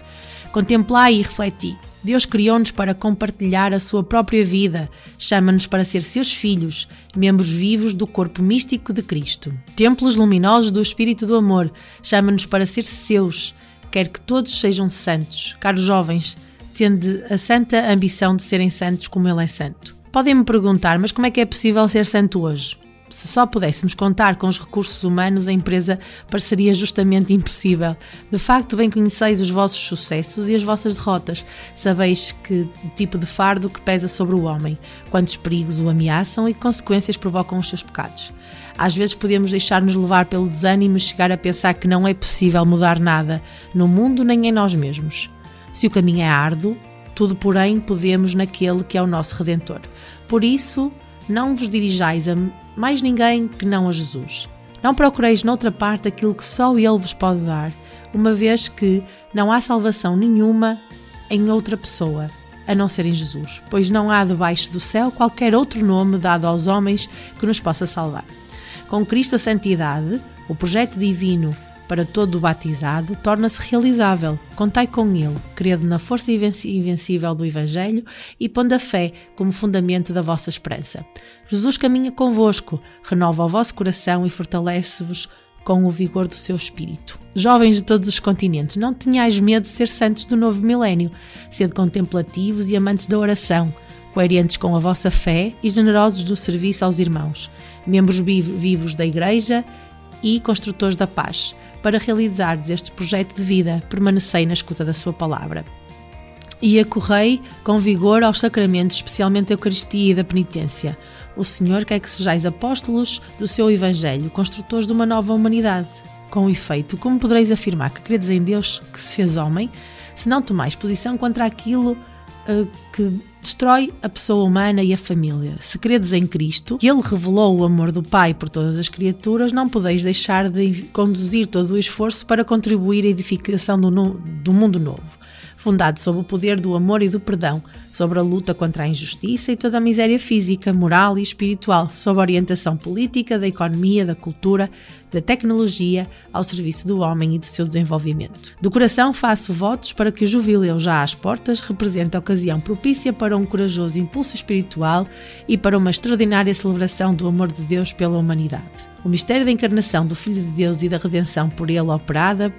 Contemplai e refleti. Deus criou-nos para compartilhar a sua própria vida, chama-nos para ser seus filhos, membros vivos do corpo místico de Cristo. Templos luminosos do Espírito do Amor, chama-nos para ser seus, quer que todos sejam santos. Caros jovens, tende a santa ambição de serem santos como Ele é santo. Podem-me perguntar, mas como é que é possível ser santo hoje? Se só pudéssemos contar com os recursos humanos, a empresa pareceria justamente impossível. De facto, bem conheceis os vossos sucessos e as vossas derrotas. Sabeis que tipo de fardo que pesa sobre o homem, quantos perigos o ameaçam e que consequências provocam os seus pecados. Às vezes podemos deixar-nos levar pelo desânimo e chegar a pensar que não é possível mudar nada, no mundo nem em nós mesmos. Se o caminho é árduo, tudo, porém, podemos naquele que é o nosso Redentor. Por isso, não vos dirijais a mais ninguém que não a Jesus. Não procureis noutra parte aquilo que só Ele vos pode dar, uma vez que não há salvação nenhuma em outra pessoa, a não ser em Jesus, pois não há debaixo do céu qualquer outro nome dado aos homens que nos possa salvar. Com Cristo a santidade, o projeto divino para todo o batizado torna-se realizável. Contai com ele, crede na força invencível do Evangelho e pondo a fé como fundamento da vossa esperança. Jesus caminha convosco, renova o vosso coração e fortalece-vos com o vigor do seu espírito. Jovens de todos os continentes, não tenhais medo de ser santos do novo milénio, sede contemplativos e amantes da oração, coerentes com a vossa fé e generosos do serviço aos irmãos, membros vivos da Igreja e construtores da paz. Para realizardes este projeto de vida, permanecei na escuta da sua palavra. E acorrei com vigor aos sacramentos, especialmente a Eucaristia e da penitência o Senhor quer que sejais apóstolos do seu Evangelho, construtores de uma nova humanidade. Com efeito, como podereis afirmar que credes em Deus que se fez homem, se não tomais posição contra aquilo que destrói a pessoa humana e a família? Se credes em Cristo, que Ele revelou o amor do Pai por todas as criaturas, não podeis deixar de conduzir todo o esforço para contribuir à edificação do, do mundo novo fundado sobre o poder do amor e do perdão, sobre a luta contra a injustiça e toda a miséria física, moral e espiritual, sob a orientação política, da economia, da cultura, da tecnologia, ao serviço do homem e do seu desenvolvimento. Do coração faço votos para que o jubileu já às portas represente a ocasião propícia para um corajoso impulso espiritual e para uma extraordinária celebração do amor de Deus pela humanidade. O mistério da encarnação do Filho de Deus e da redenção por ele operada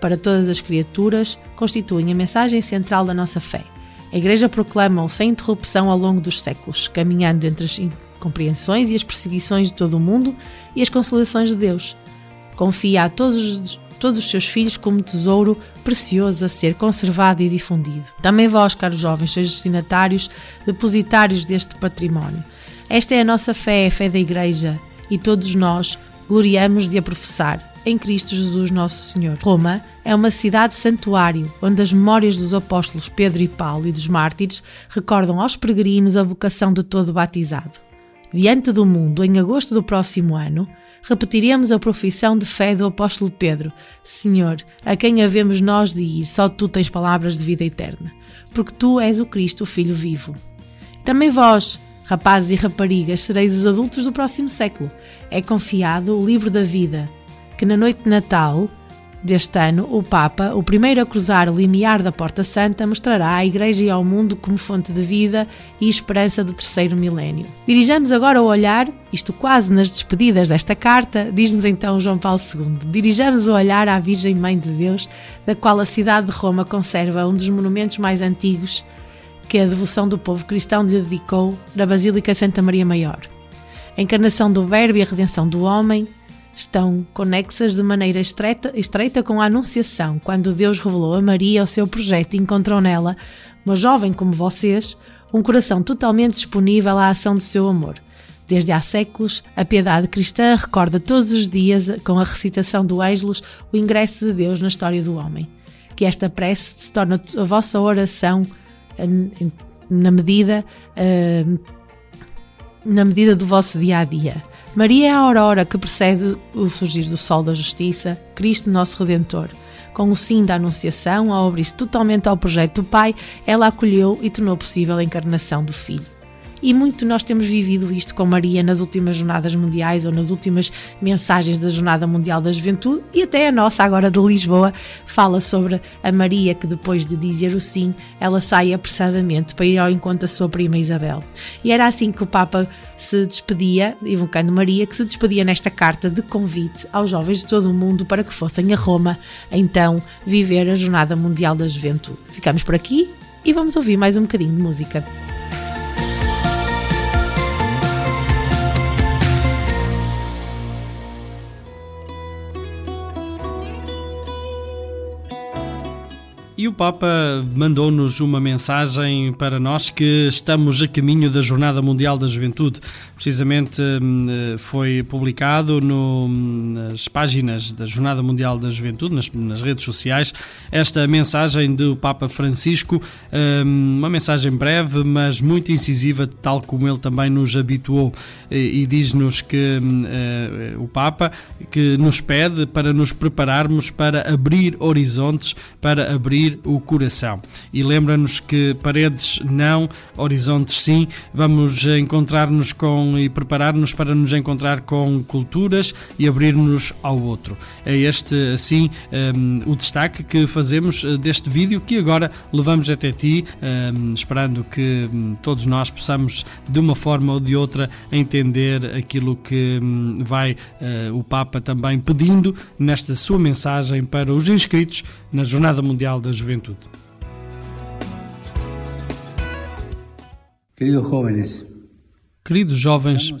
para todas as criaturas constituem a mensagem central da nossa fé. A Igreja proclama-o sem interrupção ao longo dos séculos, caminhando entre as incompreensões e as perseguições de todo o mundo e as consolações de Deus. Confia a todos os, todos os seus filhos como tesouro precioso a ser conservado e difundido. Também vós, caros jovens, sois destinatários, depositários deste património. Esta é a nossa fé, a fé da Igreja, e todos nós gloriamos de a professar em Cristo Jesus Nosso Senhor. Roma é uma cidade santuário, onde as memórias dos apóstolos Pedro e Paulo e dos mártires recordam aos peregrinos a vocação de todo batizado. Diante do mundo, em agosto do próximo ano, repetiremos a profissão de fé do apóstolo Pedro: Senhor, a quem havemos nós de ir, só tu tens palavras de vida eterna, porque tu és o Cristo, o Filho vivo. Também vós, rapazes e raparigas, sereis os adultos do próximo século. É confiado o livro da vida, que na noite de Natal deste ano, o Papa, o primeiro a cruzar o limiar da Porta Santa, mostrará à Igreja e ao mundo como fonte de vida e esperança do terceiro milénio. Dirijamos agora o olhar, isto quase nas despedidas desta carta, diz-nos então João Paulo II, dirijamos o olhar à Virgem Mãe de Deus, da qual a cidade de Roma conserva um dos monumentos mais antigos que a devoção do povo cristão lhe dedicou na Basílica Santa Maria Maior. A encarnação do Verbo e a redenção do homem, estão conexas de maneira estreita, estreita com a Anunciação, quando Deus revelou a Maria o seu projeto e encontrou nela, uma jovem como vocês, um coração totalmente disponível à ação do seu amor. Desde há séculos, a piedade cristã recorda todos os dias, com a recitação do Ângelus, o ingresso de Deus na história do homem. Que esta prece se torne a vossa oração na medida, na medida do vosso dia a dia. Maria é a aurora que precede o surgir do sol da justiça, Cristo nosso Redentor. Com o sim da Anunciação, ao abrir-se totalmente ao projeto do Pai, ela acolheu e tornou possível a encarnação do Filho. E muito nós temos vivido isto com Maria nas últimas jornadas mundiais ou nas últimas mensagens da Jornada Mundial da Juventude e até a nossa agora de Lisboa fala sobre a Maria que depois de dizer o sim, ela sai apressadamente para ir ao encontro da sua prima Isabel. E era assim que o Papa se despedia, evocando Maria, que se despedia nesta carta de convite aos jovens de todo o mundo para que fossem a Roma, então viver a Jornada Mundial da Juventude. Ficamos por aqui e vamos ouvir mais um bocadinho de música. E o Papa mandou-nos uma mensagem para nós que estamos a caminho da Jornada Mundial da Juventude. Precisamente hum, foi publicado no, nas páginas da Jornada Mundial da Juventude, nas, nas, redes sociais, esta mensagem do Papa Francisco, hum, uma mensagem breve, mas muito incisiva, tal como ele também nos habituou. E, diz-nos que uh, o Papa que nos pede para nos prepararmos para abrir horizontes, para abrir o coração. E lembra-nos que paredes não, horizontes sim. Vamos encontrar-nos com e preparar-nos para nos encontrar com culturas e abrir-nos ao outro. É este, assim, um, o destaque que fazemos eh, deste vídeo que agora levamos até ti, um, esperando que um, todos nós possamos, de uma forma ou de outra, entender aquilo que hum, vai uh, o Papa também pedindo nesta sua mensagem para os inscritos na Jornada Mundial da Juventude. Queridos jóvenes, Queridos jovens,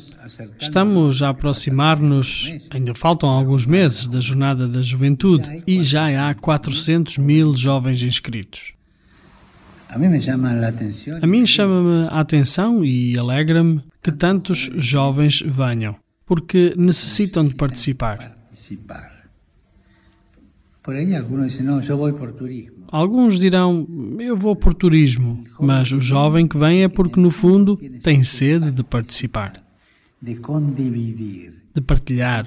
estamos a aproximar-nos, ainda faltam alguns meses da Jornada da Juventude e já há 400 mil jovens inscritos. a mim chama-me a atenção e alegra-me que tantos jovens venham, porque necessitam de participar. participar. Por ahí algunos dicen, no, yo voy por turismo. Alguns dirão, eu vou por turismo, mas o jovem que vem é porque, no fundo, tem sede de participar, de partilhar,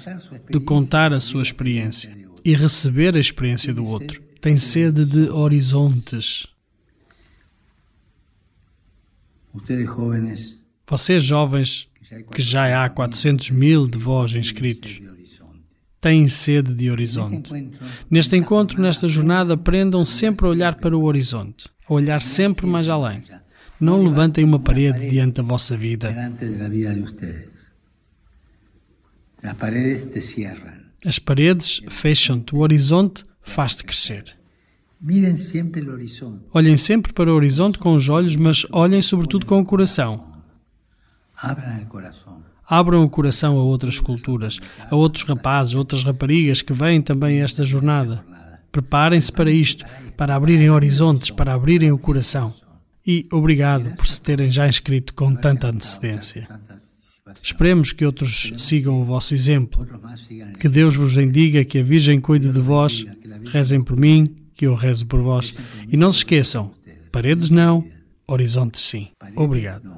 de contar a sua experiência e receber a experiência do outro. Tem sede de horizontes. Vocês, jovens, que já há 400 mil de vós inscritos, têm sede de horizonte. Neste encontro, nesta jornada, aprendam sempre a olhar para o horizonte, a olhar sempre mais além. Não levantem uma parede diante da vossa vida. As paredes fecham-te, o horizonte faz-te crescer. Olhem sempre para o horizonte com os olhos, mas olhem sobretudo com o coração. Abran el corazón. Abram o coração a outras culturas, a outros rapazes, outras raparigas que vêm também a esta jornada. Preparem-se para isto, para abrirem horizontes, para abrirem o coração. E obrigado por se terem já inscrito com tanta antecedência. Esperemos que outros sigam o vosso exemplo. Que Deus vos bendiga, que a Virgem cuide de vós. Rezem por mim, que eu rezo por vós. E não se esqueçam: paredes não, horizontes sim. Obrigado.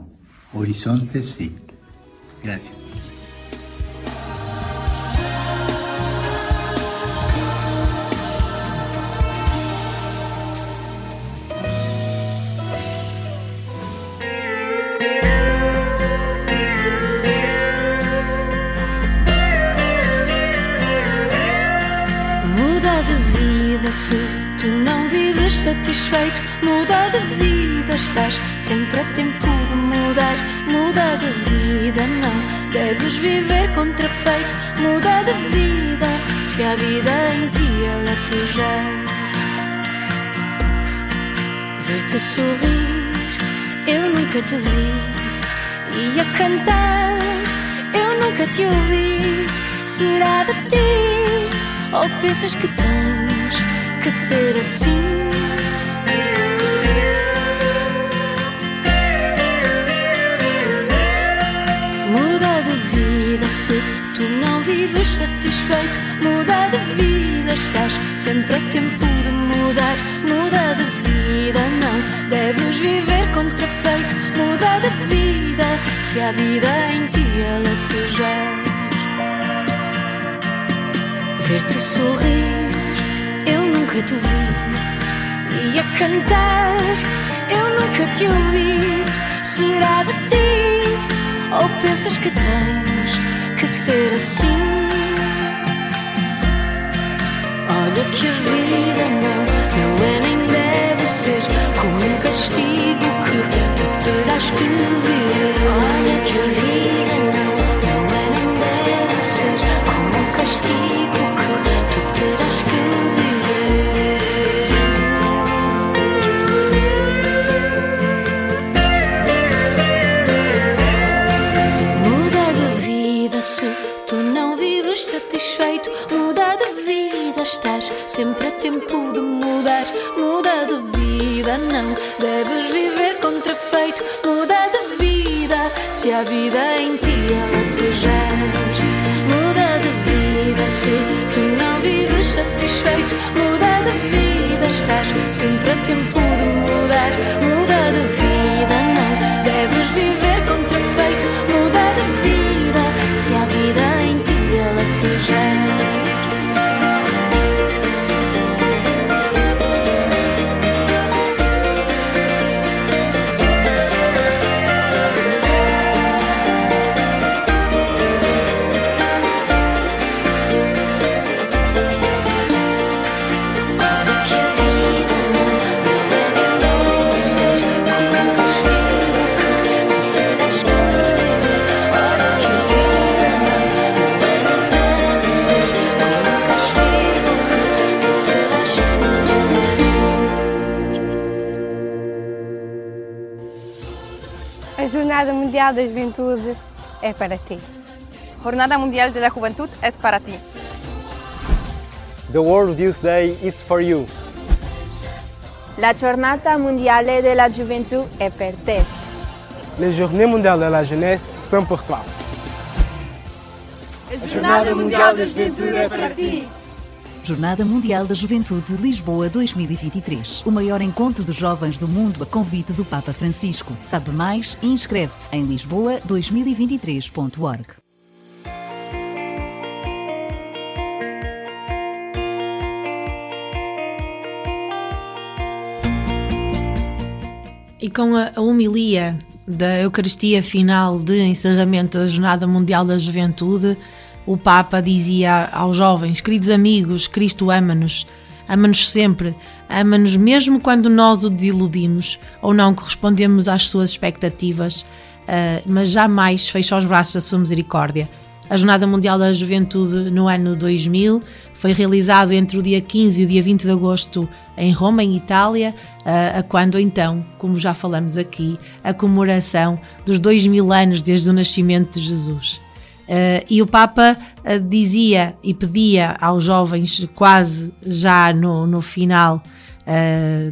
Horizontes, sí. Gracias. Muda de vida se tu não vives satisfeito. Muda de vida, estás sempre a tempo de mudar. Muda de vida, não deves viver contrafeito. Muda de vida, se a vida em ti ela te. Ver-te sorrir, eu nunca te vi. E a cantar, eu nunca te ouvi. Será de ti? Ou pensas que tens que ser assim? Se tu não vives satisfeito. Muda de vida, estás sempre a tempo de mudar. Muda de vida, não deves viver contrafeito. Muda de vida, se a vida em ti ela te já. Ver-te sorrir, eu nunca te vi. E a cantar, eu nunca te ouvi. Será de ti? Ou pensas que tens que ser assim? Olha que a vida não, não é nem deve ser como um castigo que tu terás que viver. Olha que a vida não, a vida em ti ela te jaz. Muda de vida, se tu não vives satisfeito. Muda de vida, estás sempre a tempo de mudar. Mundial da Juventude é para ti. Jornada Mundial de la Juventud es para ti. The World Youth Day is for you. La Giornata Mondiale della Gioventù è per te. Les Journées Mondiales de la Jeunesse sont pour toi. A Jornada Mundial da Juventude é para ti. Jornada Mundial da Juventude Lisboa 2023. O maior encontro de jovens do mundo a convite do Papa Francisco. Sabe mais inscreve-te em lisboa2023.org. E com a, a humilia da Eucaristia final de encerramento da Jornada Mundial da Juventude, o Papa dizia aos jovens: Queridos amigos, Cristo ama-nos, ama-nos sempre, ama-nos mesmo quando nós o desiludimos ou não correspondemos às suas expectativas, uh, mas jamais fecha os braços da sua misericórdia. A Jornada Mundial da Juventude no ano 2000 foi realizado entre o dia 15 e o dia 20 de agosto em Roma, em Itália, a quando então, como já falamos aqui, a comemoração dos dois mil anos desde o nascimento de Jesus. E o Papa dizia e pedia aos jovens, quase já no, no final,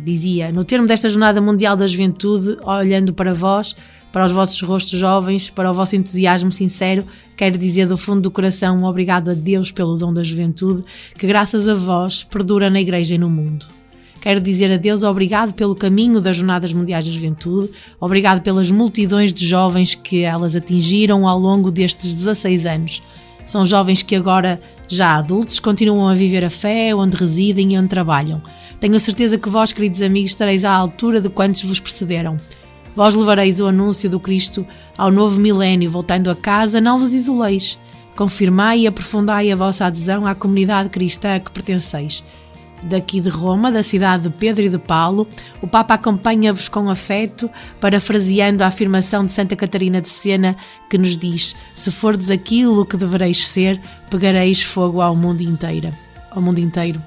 dizia: No termo desta Jornada Mundial da Juventude, olhando para vós, para os vossos rostos jovens, para o vosso entusiasmo sincero, quero dizer do fundo do coração obrigado a Deus pelo dom da juventude, que graças a vós perdura na Igreja e no mundo. Quero dizer a Deus obrigado pelo caminho das Jornadas Mundiais da Juventude, obrigado pelas multidões de jovens que elas atingiram ao longo destes 16 anos. São jovens que agora, já adultos, continuam a viver a fé onde residem e onde trabalham. Tenho a certeza que vós, queridos amigos, estareis à altura de quantos vos precederam. Vós levareis o anúncio do Cristo ao novo milénio, voltando a casa, não vos isoleis. Confirmai e aprofundai a vossa adesão à comunidade cristã a que pertenceis. Daqui de Roma, da cidade de Pedro e de Paulo, o Papa acompanha-vos com afeto, parafraseando a afirmação de Santa Catarina de Sena, que nos diz: Se fordes aquilo que devereis ser, pegareis fogo ao mundo inteiro. Ao mundo inteiro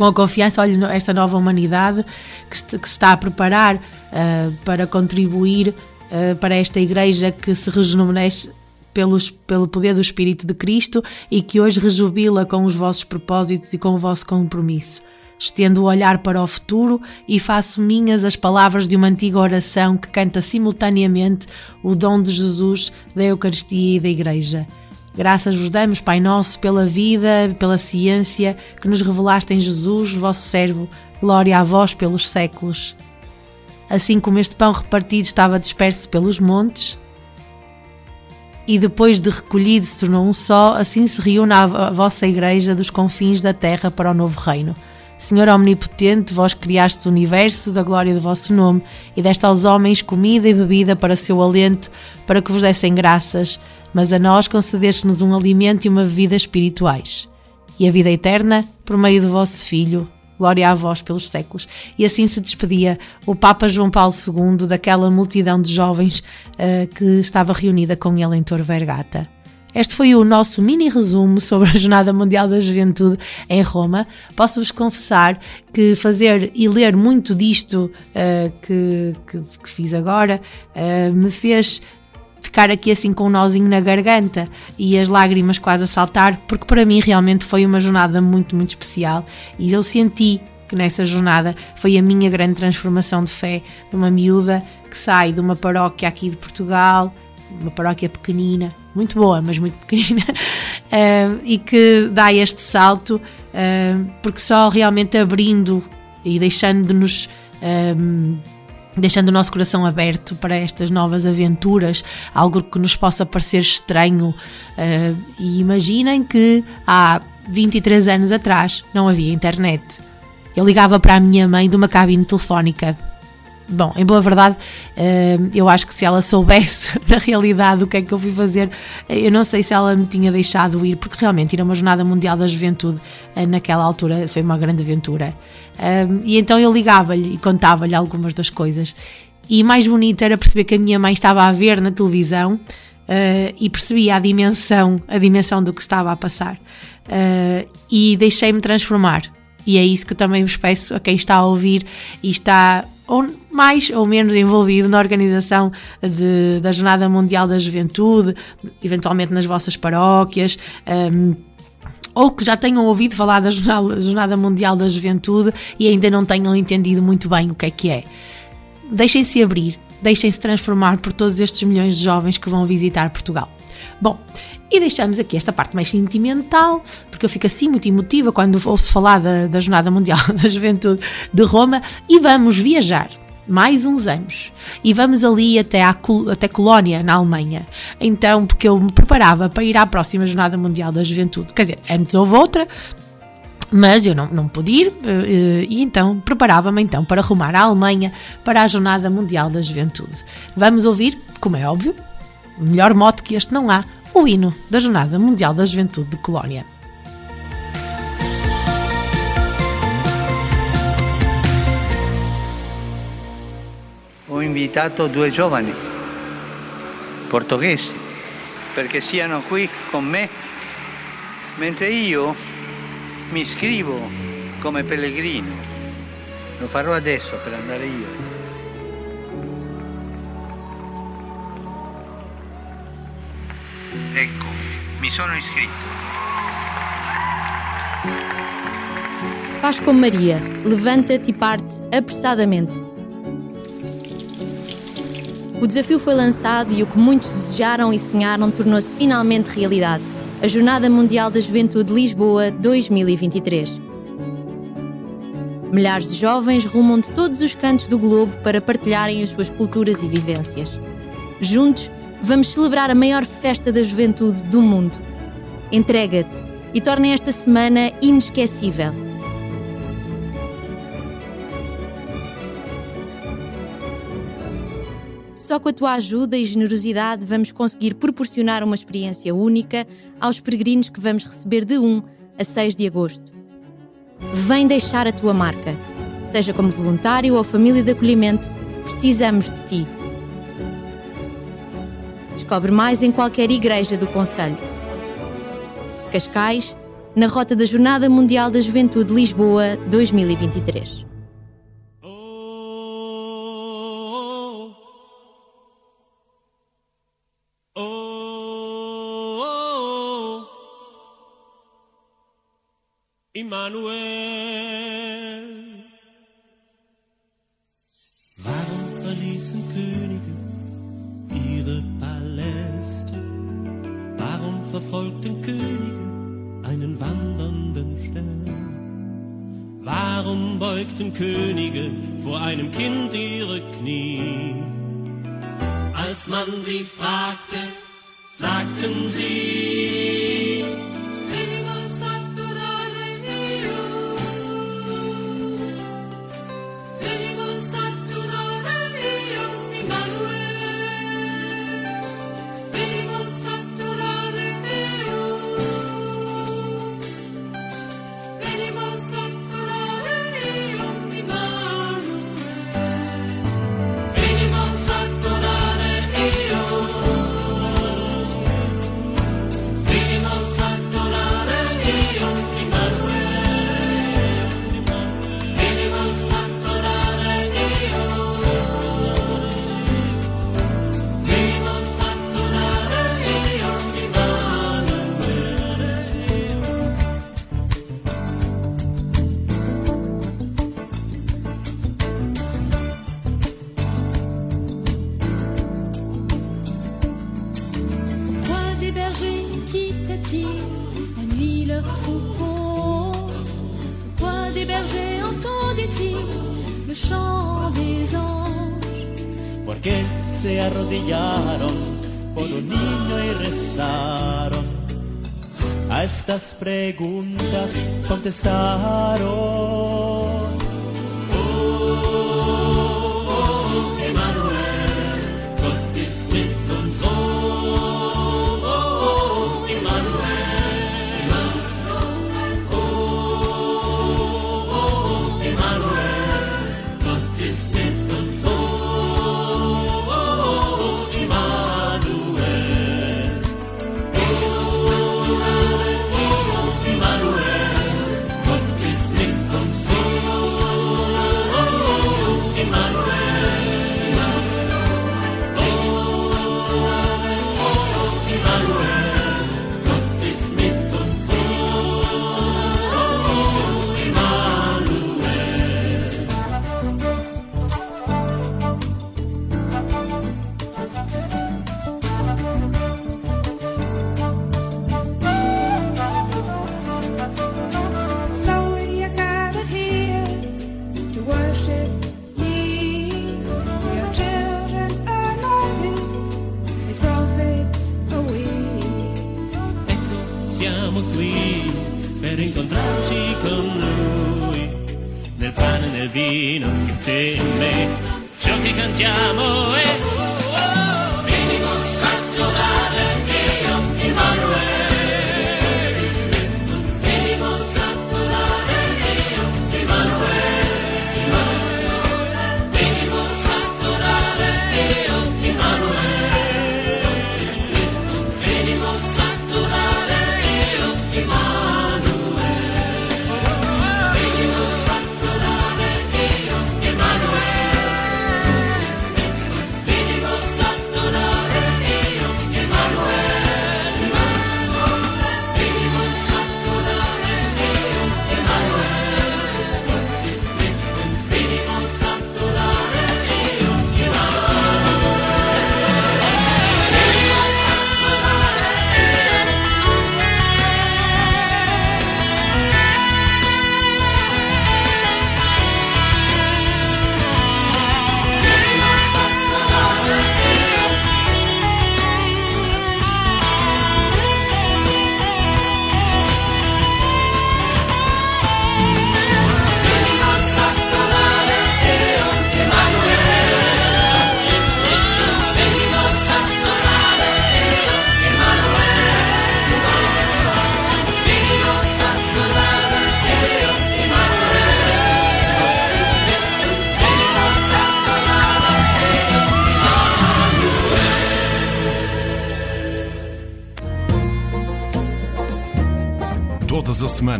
com a confiança, olha, esta nova humanidade que que se está a preparar uh, para contribuir uh, para esta igreja que se rejuvenesce pelos, pelo poder do Espírito de Cristo e que hoje rejubila com os vossos propósitos e com o vosso compromisso. Estendo o olhar para o futuro e faço minhas as palavras de uma antiga oração que canta simultaneamente o dom de Jesus, da Eucaristia e da Igreja. Graças vos damos, Pai Nosso, pela vida, pela ciência que nos revelaste em Jesus, vosso servo. Glória a vós pelos séculos. Assim como este pão repartido estava disperso pelos montes, e depois de recolhido se tornou um só, assim se reúne a vossa Igreja dos confins da terra para o novo reino. Senhor Omnipotente, vós criastes o universo da glória do vosso nome e deste aos homens comida e bebida para seu alento, para que vos dessem graças mas a nós concedeste-nos um alimento e uma vida espirituais. E a vida eterna por meio do vosso Filho. Glória a vós pelos séculos. E assim se despedia o Papa João Paulo II daquela multidão de jovens uh, que estava reunida com ele em Tor Vergata. Este foi o nosso mini resumo sobre a Jornada Mundial da Juventude em Roma. Posso-vos confessar que fazer e ler muito disto uh, que, que, que, fiz agora uh, me fez ficar aqui assim com um nozinho na garganta e as lágrimas quase a saltar, porque para mim realmente foi uma jornada muito, muito especial e eu senti que nessa jornada foi a minha grande transformação de fé de uma miúda que sai de uma paróquia aqui de Portugal, uma paróquia pequenina, muito boa, mas muito pequenina, uh, e que dá este salto, uh, porque só realmente abrindo e deixando-nos. Um, deixando o nosso coração aberto para estas novas aventuras, algo que nos possa parecer estranho. Uh, e imaginem que há 23 anos atrás não havia internet. Eu ligava para a minha mãe de uma cabine telefónica. Bom, em boa verdade, uh, eu acho que se ela soubesse na realidade o que é que eu fui fazer, eu não sei se ela me tinha deixado ir, porque realmente ir a uma jornada mundial da juventude naquela altura foi uma grande aventura. Um, e então eu ligava-lhe e contava-lhe algumas das coisas. E mais bonito era perceber que a minha mãe estava a ver na televisão uh, e percebia a dimensão, a dimensão do que estava a passar. Uh, e deixei-me transformar. E é isso que eu também vos peço a quem está a ouvir e está ou mais ou menos envolvido na organização de, da Jornada Mundial da Juventude, eventualmente nas vossas paróquias. Um, ou que já tenham ouvido falar da Jornada, Mundial da Juventude e ainda não tenham entendido muito bem o que é que é. Deixem-se abrir, deixem-se transformar por todos estes milhões de jovens que vão visitar Portugal. Bom, e deixamos aqui esta parte mais sentimental, porque eu fico assim muito emotiva quando ouço falar da, da Jornada Mundial da Juventude de Roma, e vamos viajar mais uns anos. E vamos ali até, até Colónia, na Alemanha. Então, porque eu me preparava para ir à próxima Jornada Mundial da Juventude. Quer dizer, antes houve outra, mas eu não, não pude ir eh, e então preparava-me então para rumar à Alemanha para a Jornada Mundial da Juventude. Vamos ouvir, como é óbvio, melhor mote que este não há, o hino da Jornada Mundial da Juventude de Colónia. Ho invitato due giovani portoghesi perché siano qui con me mentre io mi iscrivo come pellegrino. Lo farò adesso per andare io. Ecco, mi sono iscritto. Faz como Maria, levanta-te e parte apressadamente. O desafio foi lançado e o que muitos desejaram e sonharam tornou-se finalmente realidade. A Jornada Mundial da Juventude Lisboa 2023. Milhares de jovens rumam de todos os cantos do globo para partilharem as suas culturas e vivências. Juntos, vamos celebrar a maior festa da juventude do mundo. Entrega-te e torna esta semana inesquecível. Só com a tua ajuda e generosidade vamos conseguir proporcionar uma experiência única aos peregrinos que vamos receber de 1 a 6 de agosto. Vem deixar a tua marca. Seja como voluntário ou família de acolhimento, precisamos de ti. Descobre mais em qualquer igreja do Conselho. Cascais, na rota da Jornada Mundial da Juventude Lisboa 2023. Immanuel. Warum verließen Könige ihre Paläste? Warum verfolgten Könige einen wandernden Stern? Warum beugten Könige vor einem Kind ihre Knie? Als man sie fragte, sagten sie, estas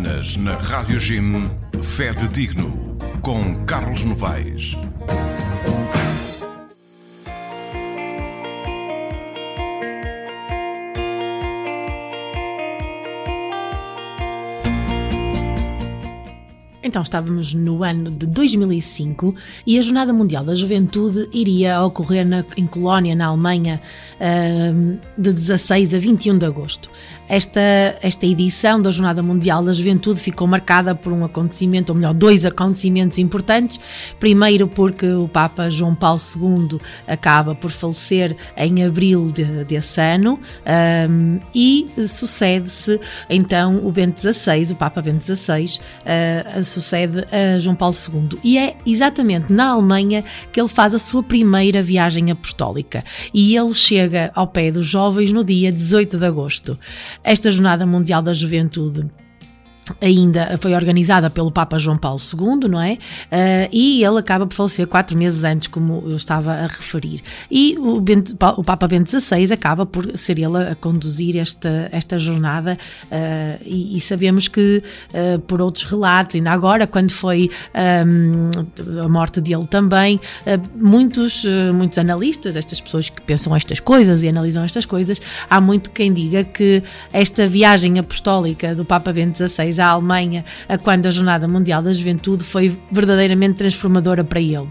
semanas na Rádio Jim, Fé de Digno, com Carlos Novaes. Então estávamos no ano de 2005 e a Jornada Mundial da Juventude iria ocorrer na, em Colónia, na Alemanha, de 16 a 21 de agosto. Esta, esta edição da Jornada Mundial da Juventude ficou marcada por um acontecimento, ou melhor, dois acontecimentos importantes. Primeiro, porque o Papa João Paulo II acaba por falecer em abril de- desse ano ahm, e sucede-se então o Bento XVI, o Papa Bento XVI, ah, sucede a João Paulo II. E é exatamente na Alemanha que ele faz a sua primeira viagem apostólica. E ele chega ao pé dos jovens no dia 18 de agosto. Esta Jornada Mundial da Juventude ainda foi organizada pelo Papa João Paulo II, não é? Ah, e ele acaba por falecer quatro meses antes, como eu estava a referir. E o, Bento- o Papa Bento XVI acaba por ser ele a conduzir esta, esta jornada ah, e, e sabemos que ah, por outros relatos, ainda agora, quando foi ah, a morte dele também, muitos, muitos analistas, estas pessoas que pensam estas coisas e analisam estas coisas, há muito quem diga que esta viagem apostólica do Papa Bento XVI à Alemanha, a quando a Jornada Mundial da Juventude foi verdadeiramente transformadora para ele.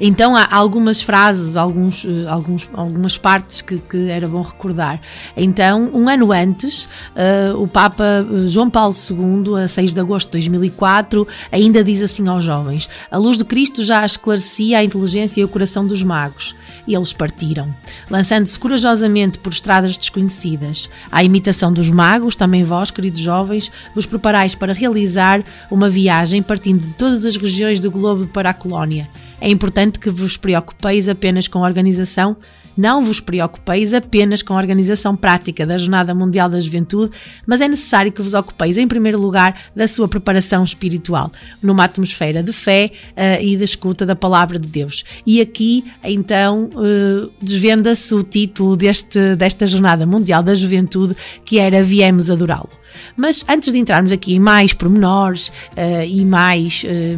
Então há algumas frases, alguns, eh, alguns, algumas partes que, que era bom recordar. Então, um ano antes, eh, o Papa João Paulo II, a 6 de agosto de 2004, ainda diz assim aos jovens: A luz de Cristo já esclarecia a inteligência e o coração dos magos. E eles partiram, lançando-se corajosamente por estradas desconhecidas. À imitação dos magos, também vós, queridos jovens, vos preparais para realizar uma viagem partindo de todas as regiões do globo para a colónia. É importante que vos preocupeis apenas com a organização, não vos preocupeis apenas com a organização prática da Jornada Mundial da Juventude, mas é necessário que vos ocupeis em primeiro lugar da sua preparação espiritual, numa atmosfera de fé eh, e de escuta da palavra de Deus. E aqui, então, eh, desvenda-se o título deste, desta Jornada Mundial da Juventude, que era Viemos Adorá-lo. Mas antes de entrarmos aqui em mais pormenores eh, e mais. eh,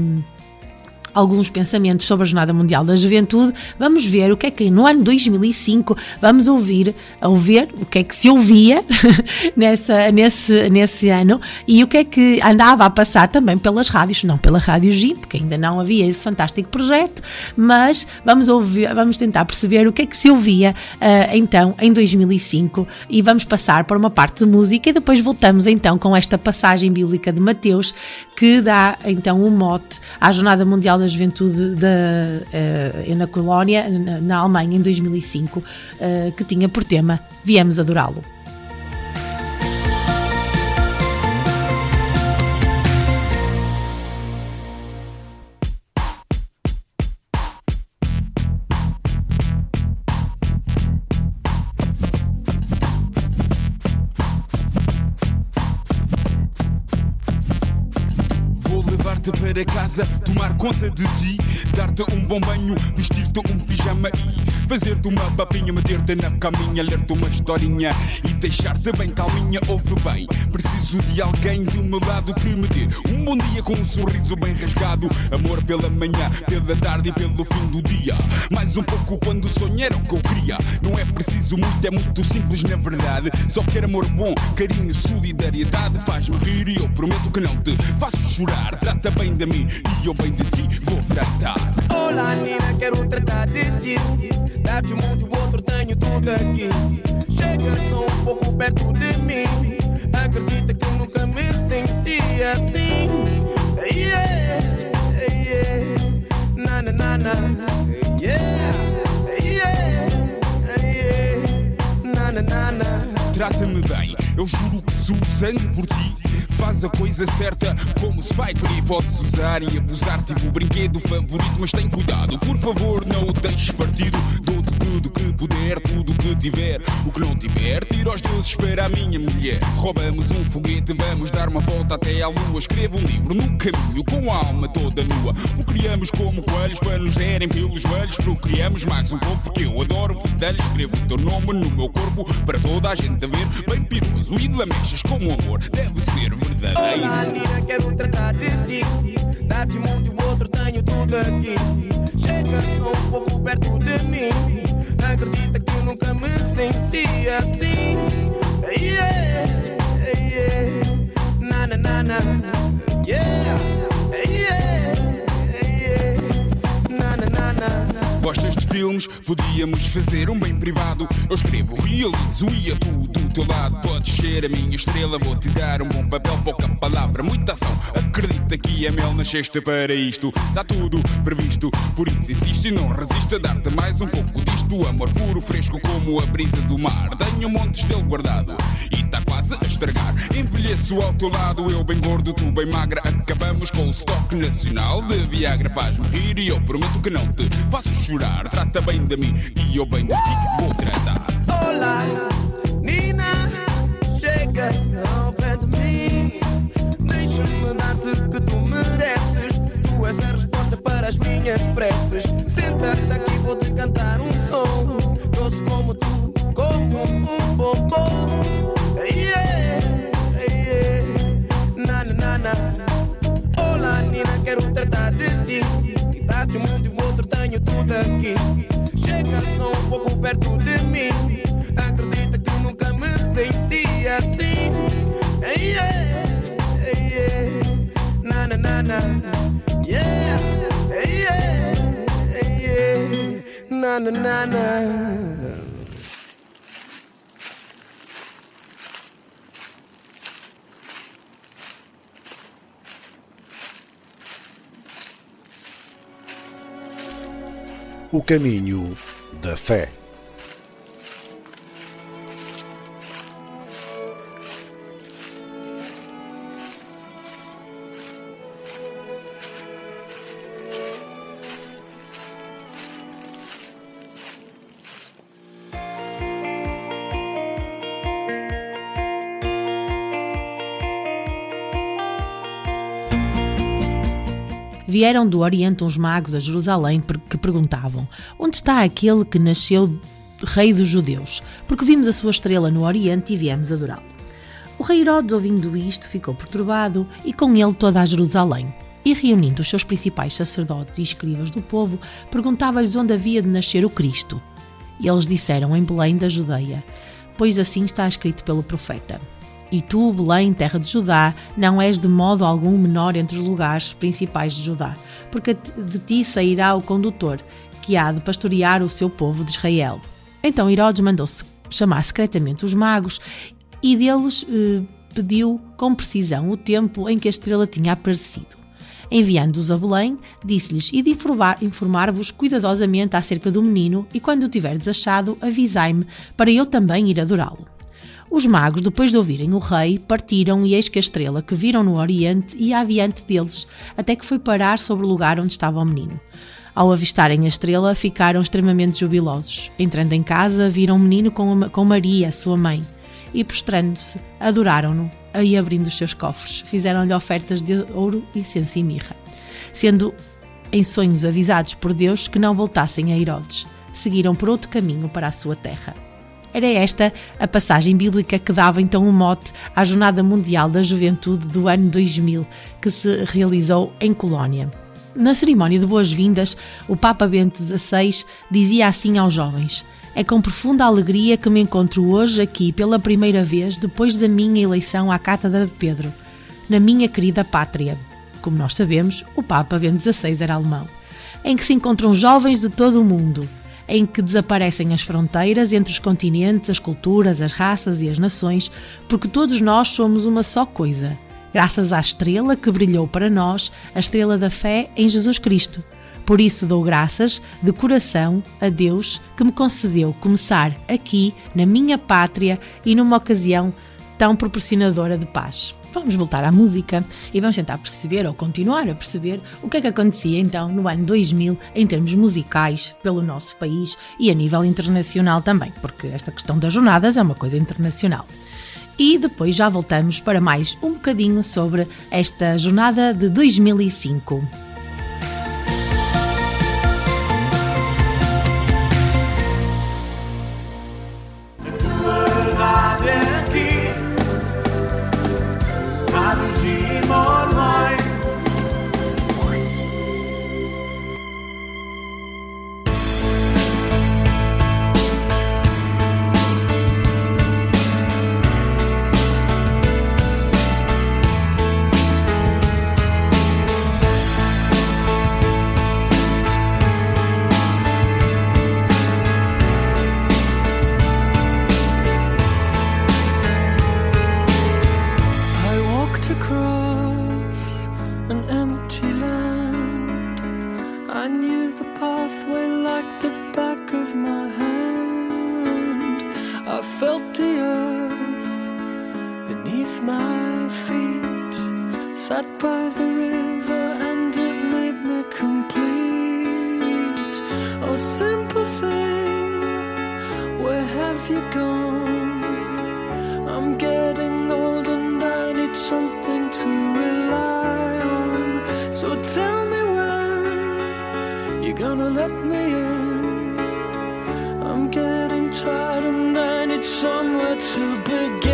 alguns pensamentos sobre a Jornada Mundial da Juventude, vamos ver o que é que no ano 2005 vamos ouvir, ouvir o que é que se ouvia nessa, nesse, nesse ano e o que é que andava a passar também pelas rádios, não pela Rádio G, porque ainda não havia esse fantástico projeto, mas vamos ouvir, vamos tentar perceber o que é que se ouvia ah, então em 2005 e vamos passar por uma parte de música e depois voltamos então com esta passagem bíblica de Mateus que dá então um mote à Jornada Mundial da Juventude da, eh, na Colónia, na, na Alemanha, em 2005, eh, que tinha por tema Viemos adorá-lo. Levar-te para casa, tomar conta de ti, dar-te um bom banho, vestir-te um pijama e fazer-te uma papinha, meter-te na caminha, ler-te uma historinha e deixar-te bem calminha. Ouve bem, preciso de alguém do meu lado que me dê um bom dia com um sorriso bem rasgado. Amor pela manhã, pela tarde e pelo fim do dia. Mais um pouco quando era o que eu queria. Não é preciso muito, é muito simples na verdade. Só quero amor bom, carinho, solidariedade. Faz-me rir e eu prometo que não te faço chorar. Trata bem de mim e eu bem de ti vou tratar. Olá, Nina, quero tratar de ti. Dar-te um mundo e o outro, tenho tudo aqui. Chega só um pouco perto de mim. Acredita que nunca me senti assim. Yeah, yeah. Na, na, na, na. Yeah, yeah, yeah. Na, na, na, na. Trata-me bem, eu juro que sou sangue por ti. Faz a coisa certa. Como Spike Lee Podes usar e abusar tipo o brinquedo favorito Mas tem cuidado, por favor não o deixes partido. Dou-te tudo que puder, tudo que tiver. O que não tiver, tira aos deuses para a minha mulher. Roubamos um foguete, vamos dar uma volta até à lua. Escrevo um livro no caminho com a alma toda nua. O criamos como coelhos para nos derem pelos joelhos. Procriamos mais um pouco porque eu adoro fedelho Escrevo o teu nome no meu corpo para toda a gente ver. Bem piroso e lamechas como amor deve ser verdadeiro Olá, Nina, quero tratar de ti. Dar-te um e o outro, tenho tudo aqui. Chega só um pouco perto de mim. Acredita que eu nunca me senti assim. Yeah, yeah. Na, na, na, na. Yeah, yeah, yeah. Na, na, na, na. Gostas de filmes? Podíamos fazer um bem privado. Eu escrevo, realizo e atuo do teu lado. Podes ser a minha estrela, vou-te dar um bom papel, pouca palavra, muita ação. Acredita que é mel, nasceste para isto. Está tudo previsto, por isso insiste e não resiste a dar-te mais um pouco disto. Amor puro, fresco como a brisa do mar. Tenho montes dele guardado e está quase a estragar. Envelheço ao teu lado, eu bem gordo, tu bem magra. Acabamos com o estoque nacional de Viagra. Faz-me rir e eu prometo que não te faço chorar. Trata bem de mim e eu bem de ti vou tratar. Olá, Nina, chega ao pé de mim. Deixa-me dar-te o que tu mereces. Tu és a resposta para as minhas preces. Senta-te aqui, vou-te cantar um som. Doce como tu, como um bombom. Yeah, yeah. Na, na, na. Olá, Nina, quero tratar de ti. E dar-te um mundo tenho tudo aqui. Chega só um pouco perto de mim. Acredita que eu nunca me senti assim. Yeah, yeah. Na, na, na, na. Yeah, yeah, yeah. Na, na, na, na. O caminho da fé. Vieram do Oriente uns magos a Jerusalém que perguntavam: Onde está aquele que nasceu rei dos judeus? Porque vimos a sua estrela no Oriente e viemos adorá-lo. O rei Herodes, ouvindo isto, ficou perturbado e com ele toda a Jerusalém. E reunindo os seus principais sacerdotes e escribas do povo, perguntava-lhes onde havia de nascer o Cristo. E eles disseram em Belém da Judeia, pois assim está escrito pelo profeta. E tu, Belém, terra de Judá, não és de modo algum menor entre os lugares principais de Judá, porque de ti sairá o condutor, que há de pastorear o seu povo de Israel. Então Herodes mandou -se chamar secretamente os magos e deles eh, pediu com precisão o tempo em que a estrela tinha aparecido. Enviando-os a Belém, disse-lhes: Ide informar- informar-vos cuidadosamente acerca do menino, e quando o tiverdes achado, avisai-me, para eu também ir adorá-lo. Os magos, depois de ouvirem o rei, partiram e eis que a estrela que viram no oriente ia adiante deles, até que foi parar sobre o lugar onde estava o menino. Ao avistarem a estrela, ficaram extremamente jubilosos. Entrando em casa, viram o menino com, a- com Maria, sua mãe, e prostrando-se, adoraram-no. aí abrindo os seus cofres. Fizeram-lhe ofertas de ouro, incenso e mirra, sendo em sonhos avisados por Deus que não voltassem a Herodes. Seguiram por outro caminho para a sua terra. Era esta a passagem bíblica que dava então um mote à Jornada Mundial da Juventude do ano 2000, que se realizou em Colónia. Na cerimónia de boas-vindas, o Papa Bento XVI dizia assim aos jovens: É com profunda alegria que me encontro hoje aqui pela primeira vez depois da minha eleição à Cátedra de Pedro, na minha querida pátria. Como nós sabemos, o Papa Bento XVI era alemão. Em que se encontram jovens de todo o mundo, em que desaparecem as fronteiras entre os continentes, as culturas, as raças e as nações, porque todos nós somos uma só coisa graças à estrela que brilhou para nós, a estrela da fé em Jesus Cristo. Por isso dou graças de coração a Deus que me concedeu começar aqui, na minha pátria e numa ocasião tão proporcionadora de paz. Vamos voltar à música e vamos tentar perceber ou continuar a perceber o que é que acontecia então no ano 2000 em termos musicais pelo nosso país e a nível internacional também, porque esta questão das jornadas é uma coisa internacional e depois já voltamos para mais um bocadinho sobre esta jornada de 2005. So tell me when you're gonna let me in. I'm getting tired and I need somewhere to begin.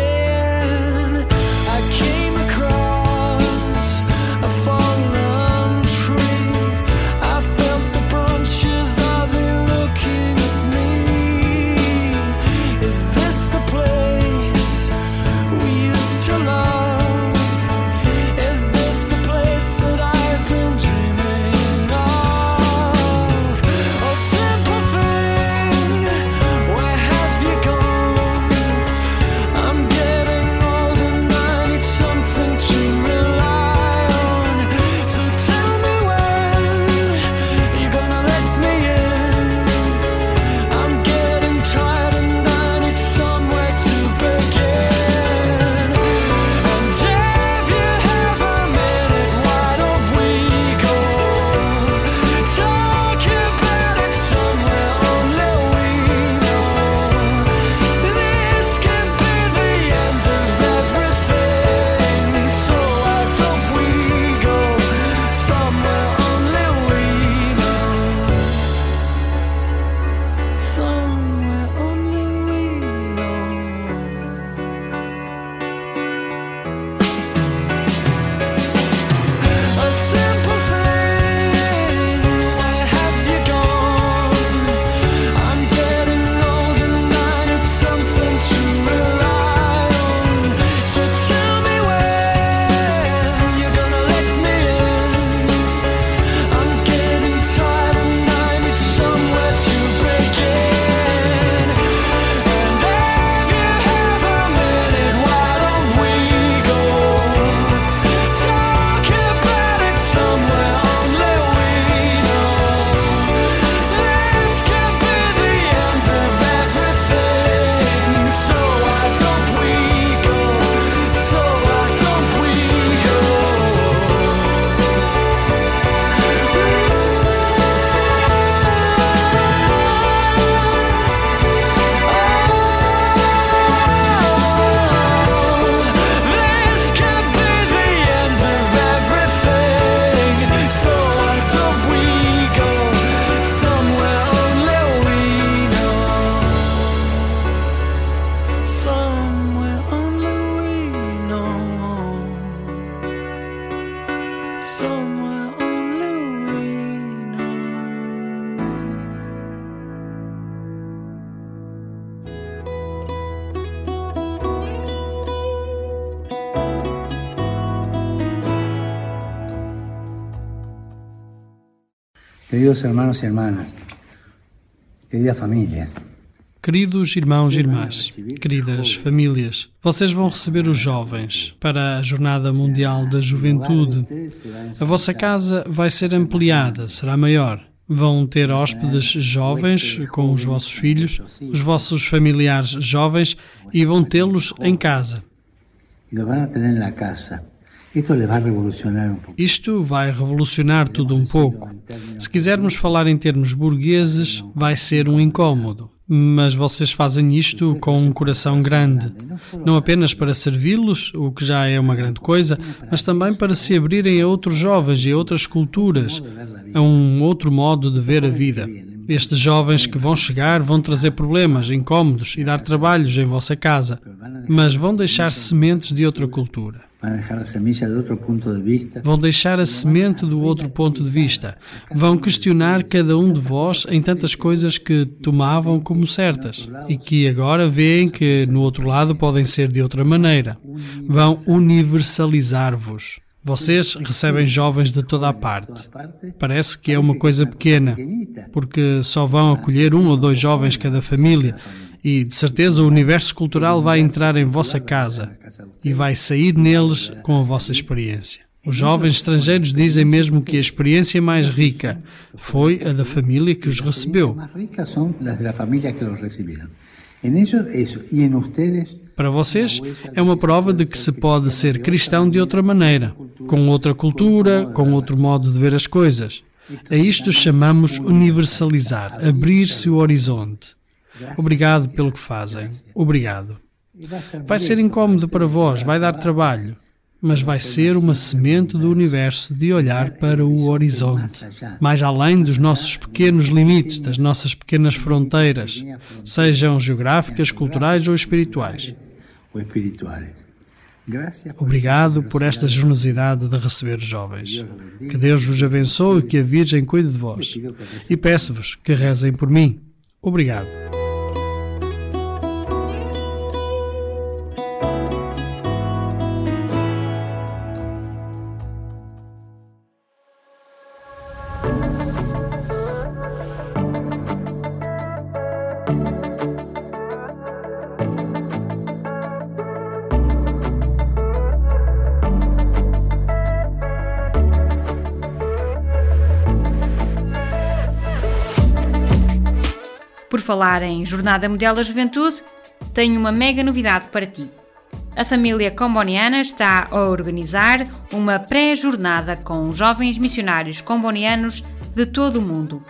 Queridos hermanos y hermanas, queridas familias, Queridos irmãos e irmãs, queridas famílias, vocês vão receber os jovens para a Jornada Mundial da Juventude. A vossa casa vai ser ampliada, será maior. Vão ter hóspedes jovens com os vossos filhos, os vossos familiares jovens e vão tê-los em casa. Isto vai revolucionar tudo um pouco. Se quisermos falar em termos burgueses, vai ser um incômodo. Mas vocês fazem isto com um coração grande. Não apenas para servi-los, o que já é uma grande coisa, mas também para se abrirem a outros jovens e a outras culturas, a um outro modo de ver a vida. Estes jovens que vão chegar vão trazer problemas, incômodos e dar trabalhos em vossa casa, mas vão deixar sementes de outra cultura. Vão deixar a semente do outro ponto de vista. Vão questionar cada um de vós em tantas coisas que tomavam como certas e que agora veem que no outro lado podem ser de outra maneira. Vão universalizar-vos. Vocês recebem jovens de toda a parte. Parece que é uma coisa pequena, porque só vão acolher um ou dois jovens cada família. E de certeza o universo cultural vai entrar em vossa casa e vai sair neles com a vossa experiência. Os jovens estrangeiros dizem mesmo que a experiência mais rica foi a da família que os recebeu. Para vocês, é uma prova de que se pode ser cristão de outra maneira, com outra cultura, com outro modo de ver as coisas. A isto chamamos universalizar, abrir-se o horizonte. Obrigado pelo que fazem. Obrigado. Vai ser incómodo para vós, vai dar trabalho, mas vai ser uma semente do universo de olhar para o horizonte, mais além dos nossos pequenos limites, das nossas pequenas fronteiras, sejam geográficas, culturais ou espirituais. Obrigado por esta generosidade de receber os jovens. Que Deus vos abençoe e que a Virgem cuide de vós. E peço-vos que rezem por mim. Obrigado. Falar em Jornada Mundial da Juventude, tenho uma mega novidade para ti. A família comboniana está a organizar uma pré-jornada com jovens missionários combonianos de todo o mundo.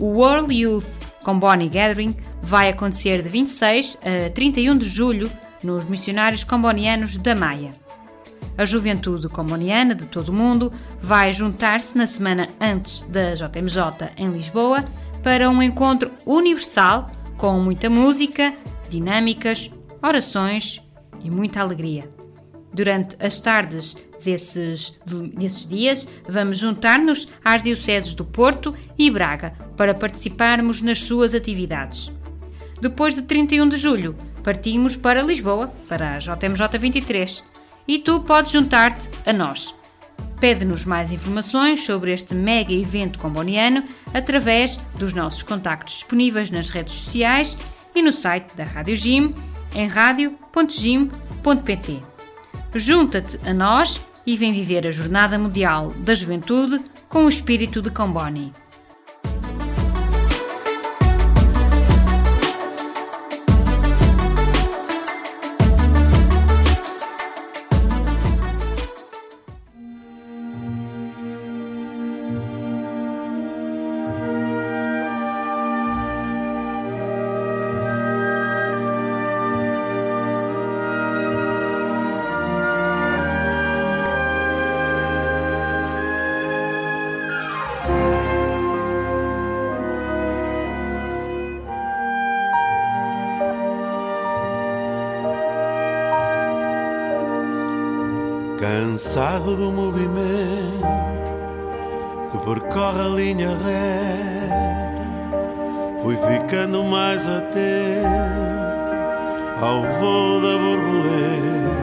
O World Youth Comboni Gathering vai acontecer de 26 a 31 de julho nos missionários combonianos da Maia. A juventude comboniana de todo o mundo vai juntar-se na semana antes da JMJ em Lisboa para um encontro universal com muita música, dinâmicas, orações e muita alegria. Durante as tardes desses, desses dias, vamos juntar-nos às dioceses do Porto e Braga para participarmos nas suas atividades. Depois de 31 de julho, partimos para Lisboa, para a JMJ 23, e tu podes juntar-te a nós. Pede-nos mais informações sobre este mega evento comboniano através dos nossos contactos disponíveis nas redes sociais e no site da Rádio Gym em radio.gym.pt. Junta-te a nós e vem viver a Jornada Mundial da Juventude com o espírito de Comboni. Cansado do movimento percorre a linha reta. Fui ficando mais atento ao voo da borboleta.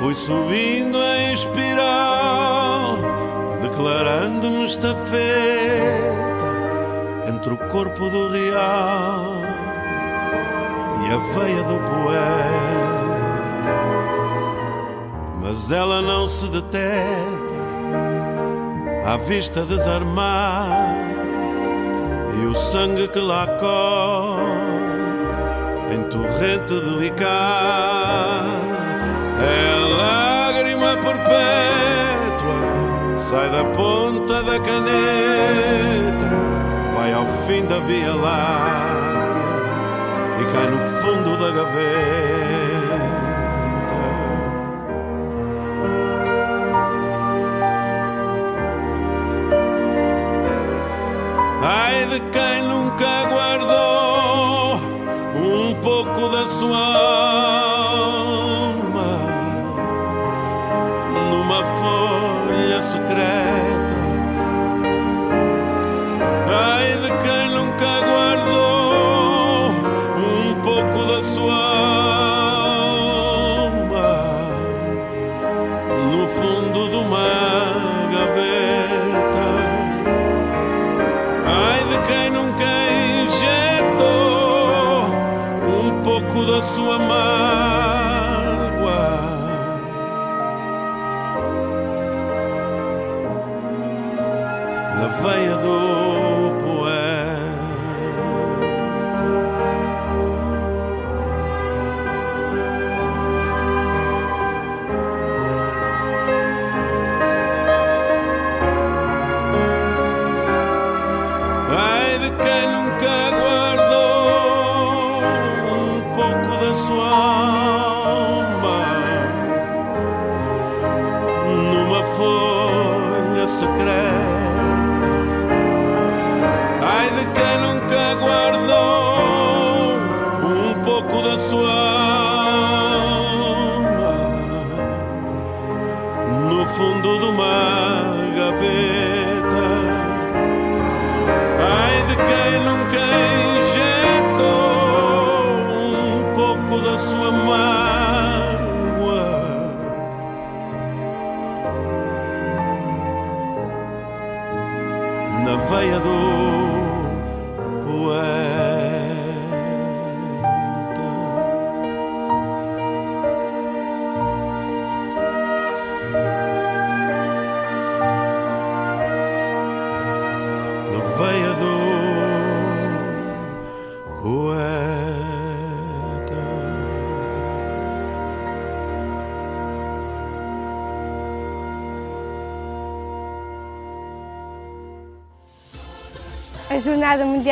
Fui subindo em espiral, declarando-me estafeta entre o corpo do real e a veia do poeta. Mas ela não se deteta à vista desarmada e o sangue que lá corre em torrente delicada é lágrima perpétua sai da ponta da caneta vai ao fim da via láctea e cai no fundo da gaveta pouco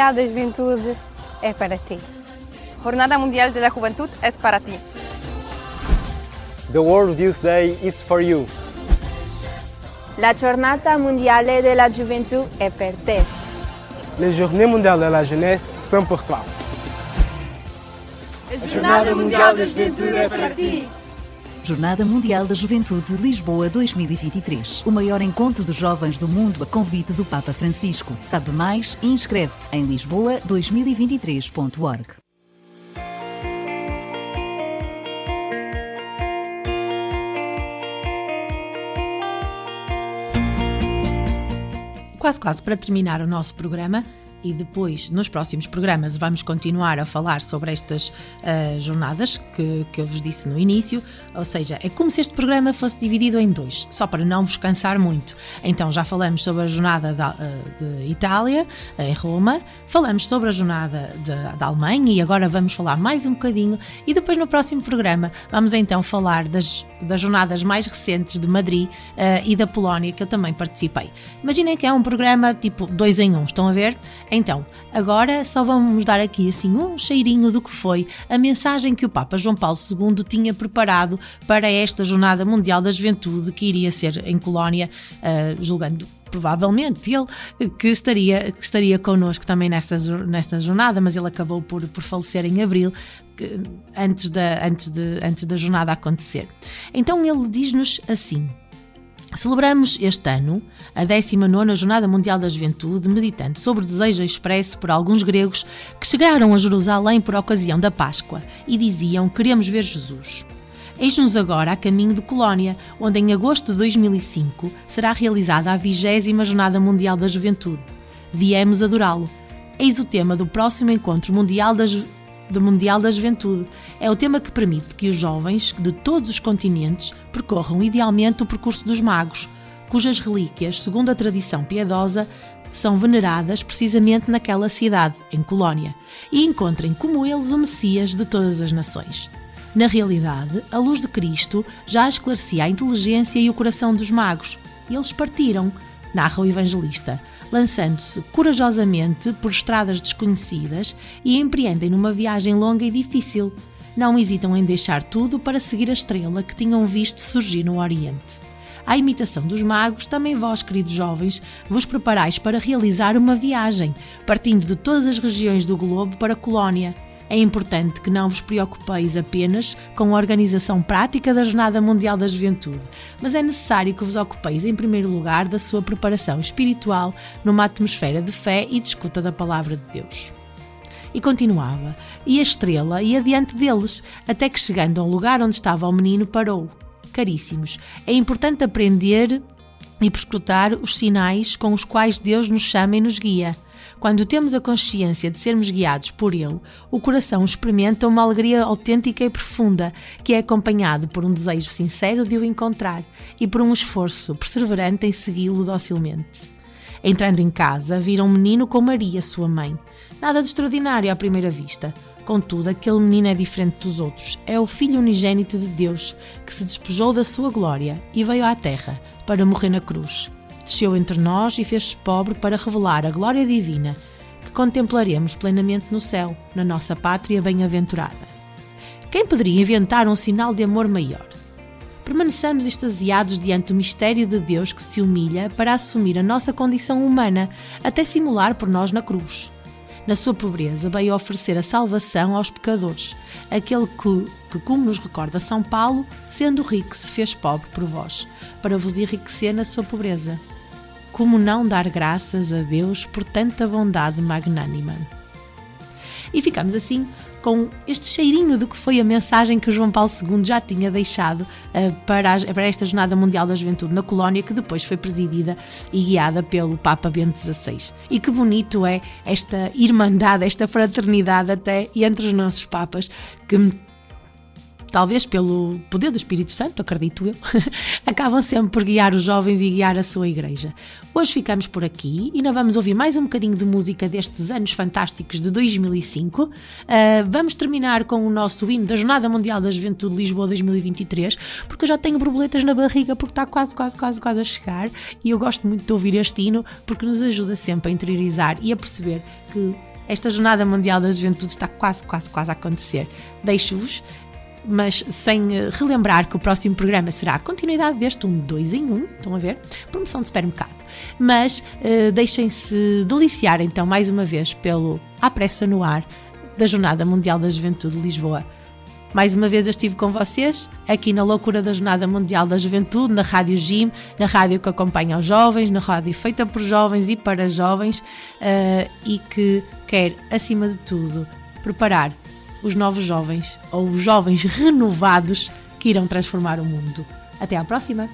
Mundial da Juventude é para ti. Jornada Mundial de la Juventud es para ti. The World Youth Day is for you. La Giornata Mondiale della Gioventù è per te. Les Journées mondiales de la jeunesse sont pour toi. A Jornada Mundial da Juventude é para ti. Jornada Mundial da Juventude Lisboa 2023. O maior encontro de jovens do mundo a convite do Papa Francisco. Sabe mais inscreve-te em lisboa2023.org. Quase, quase para terminar o nosso programa. E depois, nos próximos programas, vamos continuar a falar sobre estas uh, jornadas que, que eu vos disse no início. Ou seja, é como se este programa fosse dividido em dois, só para não vos cansar muito. Então, já falamos sobre a jornada da, uh, de Itália, em Roma, falamos sobre a jornada da Alemanha e agora vamos falar mais um bocadinho. E depois, no próximo programa, vamos então falar das, das jornadas mais recentes de Madrid uh, e da Polónia, que eu também participei. Imaginem que é um programa tipo dois em um, estão a ver? Então, agora só vamos dar aqui assim um cheirinho do que foi a mensagem que o Papa João Paulo II tinha preparado para esta Jornada Mundial da Juventude que iria ser em Colónia, uh, julgando provavelmente ele que estaria, que estaria connosco também nesta, nesta jornada, mas ele acabou por, por falecer em abril, que- antes, da, antes, de, antes da jornada acontecer. Então ele diz-nos assim. Celebramos este ano a 19 Jornada Mundial da Juventude, meditando sobre o desejo expresso por alguns gregos que chegaram a Jerusalém por ocasião da Páscoa e diziam: Queremos ver Jesus. Eis-nos agora a caminho de Colónia, onde em agosto de 2005 será realizada a 20 Jornada Mundial da Juventude. Viemos adorá-lo. Eis o tema do próximo Encontro Mundial da, Ju do Mundial da Juventude. É o tema que permite que os jovens de todos os continentes percorram idealmente o percurso dos magos, cujas relíquias, segundo a tradição piedosa, são veneradas precisamente naquela cidade, em Colónia, e encontrem como eles o Messias de todas as nações. Na realidade, a luz de Cristo já esclarecia a inteligência e o coração dos magos, eles partiram, narra o evangelista, lançando-se corajosamente por estradas desconhecidas e empreendem numa viagem longa e difícil. Não hesitam em deixar tudo para seguir a estrela que tinham visto surgir no Oriente. À imitação dos magos, também vós, queridos jovens, vos preparais para realizar uma viagem, partindo de todas as regiões do globo para a Colónia. É importante que não vos preocupeis apenas com a organização prática da Jornada Mundial da Juventude, mas é necessário que vos ocupeis em primeiro lugar da sua preparação espiritual numa atmosfera de fé e de escuta da palavra de Deus. E continuava, e a estrela ia diante deles, até que chegando ao lugar onde estava o menino parou. Caríssimos, é importante aprender e prescrutar os sinais com os quais Deus nos chama e nos guia. Quando temos a consciência de sermos guiados por Ele, o coração experimenta uma alegria autêntica e profunda, que é acompanhado por um desejo sincero de o encontrar e por um esforço perseverante em segui-lo docilmente. Entrando em casa, viram um menino com Maria, sua mãe. Nada de extraordinário à primeira vista. Contudo, aquele menino é diferente dos outros. É o Filho unigênito de Deus, que se despojou da sua glória e veio à terra para morrer na cruz desceu entre nós e fez-se pobre para revelar a glória divina que contemplaremos plenamente no céu, na nossa pátria bem-aventurada. Quem poderia inventar um sinal de amor maior? Permaneçamos extasiados diante do mistério de Deus que se humilha para assumir a nossa condição humana, até simular por nós na cruz. Na sua pobreza, veio oferecer a salvação aos pecadores, aquele que, que, como nos recorda São Paulo, sendo rico, se fez pobre por vós, para vos enriquecer na sua pobreza como não dar graças a Deus por tanta bondade magnânima? E ficamos assim com este cheirinho do que foi a mensagem que o João Paulo II já tinha deixado uh, para, a, para, esta Jornada Mundial da Juventude na Colónia, que depois foi presidida e guiada pelo Papa Bento XVI. E que bonito é esta irmandade, esta fraternidade até entre os nossos Papas, que talvez pelo poder do Espírito Santo, acredito eu, acabam sempre por guiar os jovens e guiar a sua igreja. Hoje ficamos por aqui e ainda vamos ouvir mais um bocadinho de música destes anos fantásticos de 2005. Uh, vamos terminar com o nosso hino da Jornada Mundial da Juventude de Lisboa 2023, porque eu já tenho borboletas na barriga porque está quase, quase, quase, quase a chegar e eu gosto muito de ouvir este hino porque nos ajuda sempre a interiorizar e a perceber que esta Jornada Mundial da Juventude está quase, quase, quase a acontecer. Deixo-vos mas sem eh, relembrar que o próximo programa será a continuidade deste um dois em um, estão a ver? Promoção de supermercado. Mas uh, deixem-se deliciar então mais uma vez pelo À Pressa no Ar da Jornada Mundial da Juventude de Lisboa. Mais uma vez eu estive com vocês aqui na loucura da Jornada Mundial da Juventude, na Rádio Gym, na rádio que acompanha os jovens, na rádio feita por jovens e para jovens uh, e que quer, acima de tudo, preparar os novos jovens ou os jovens renovados que irão transformar o mundo. Até à próxima!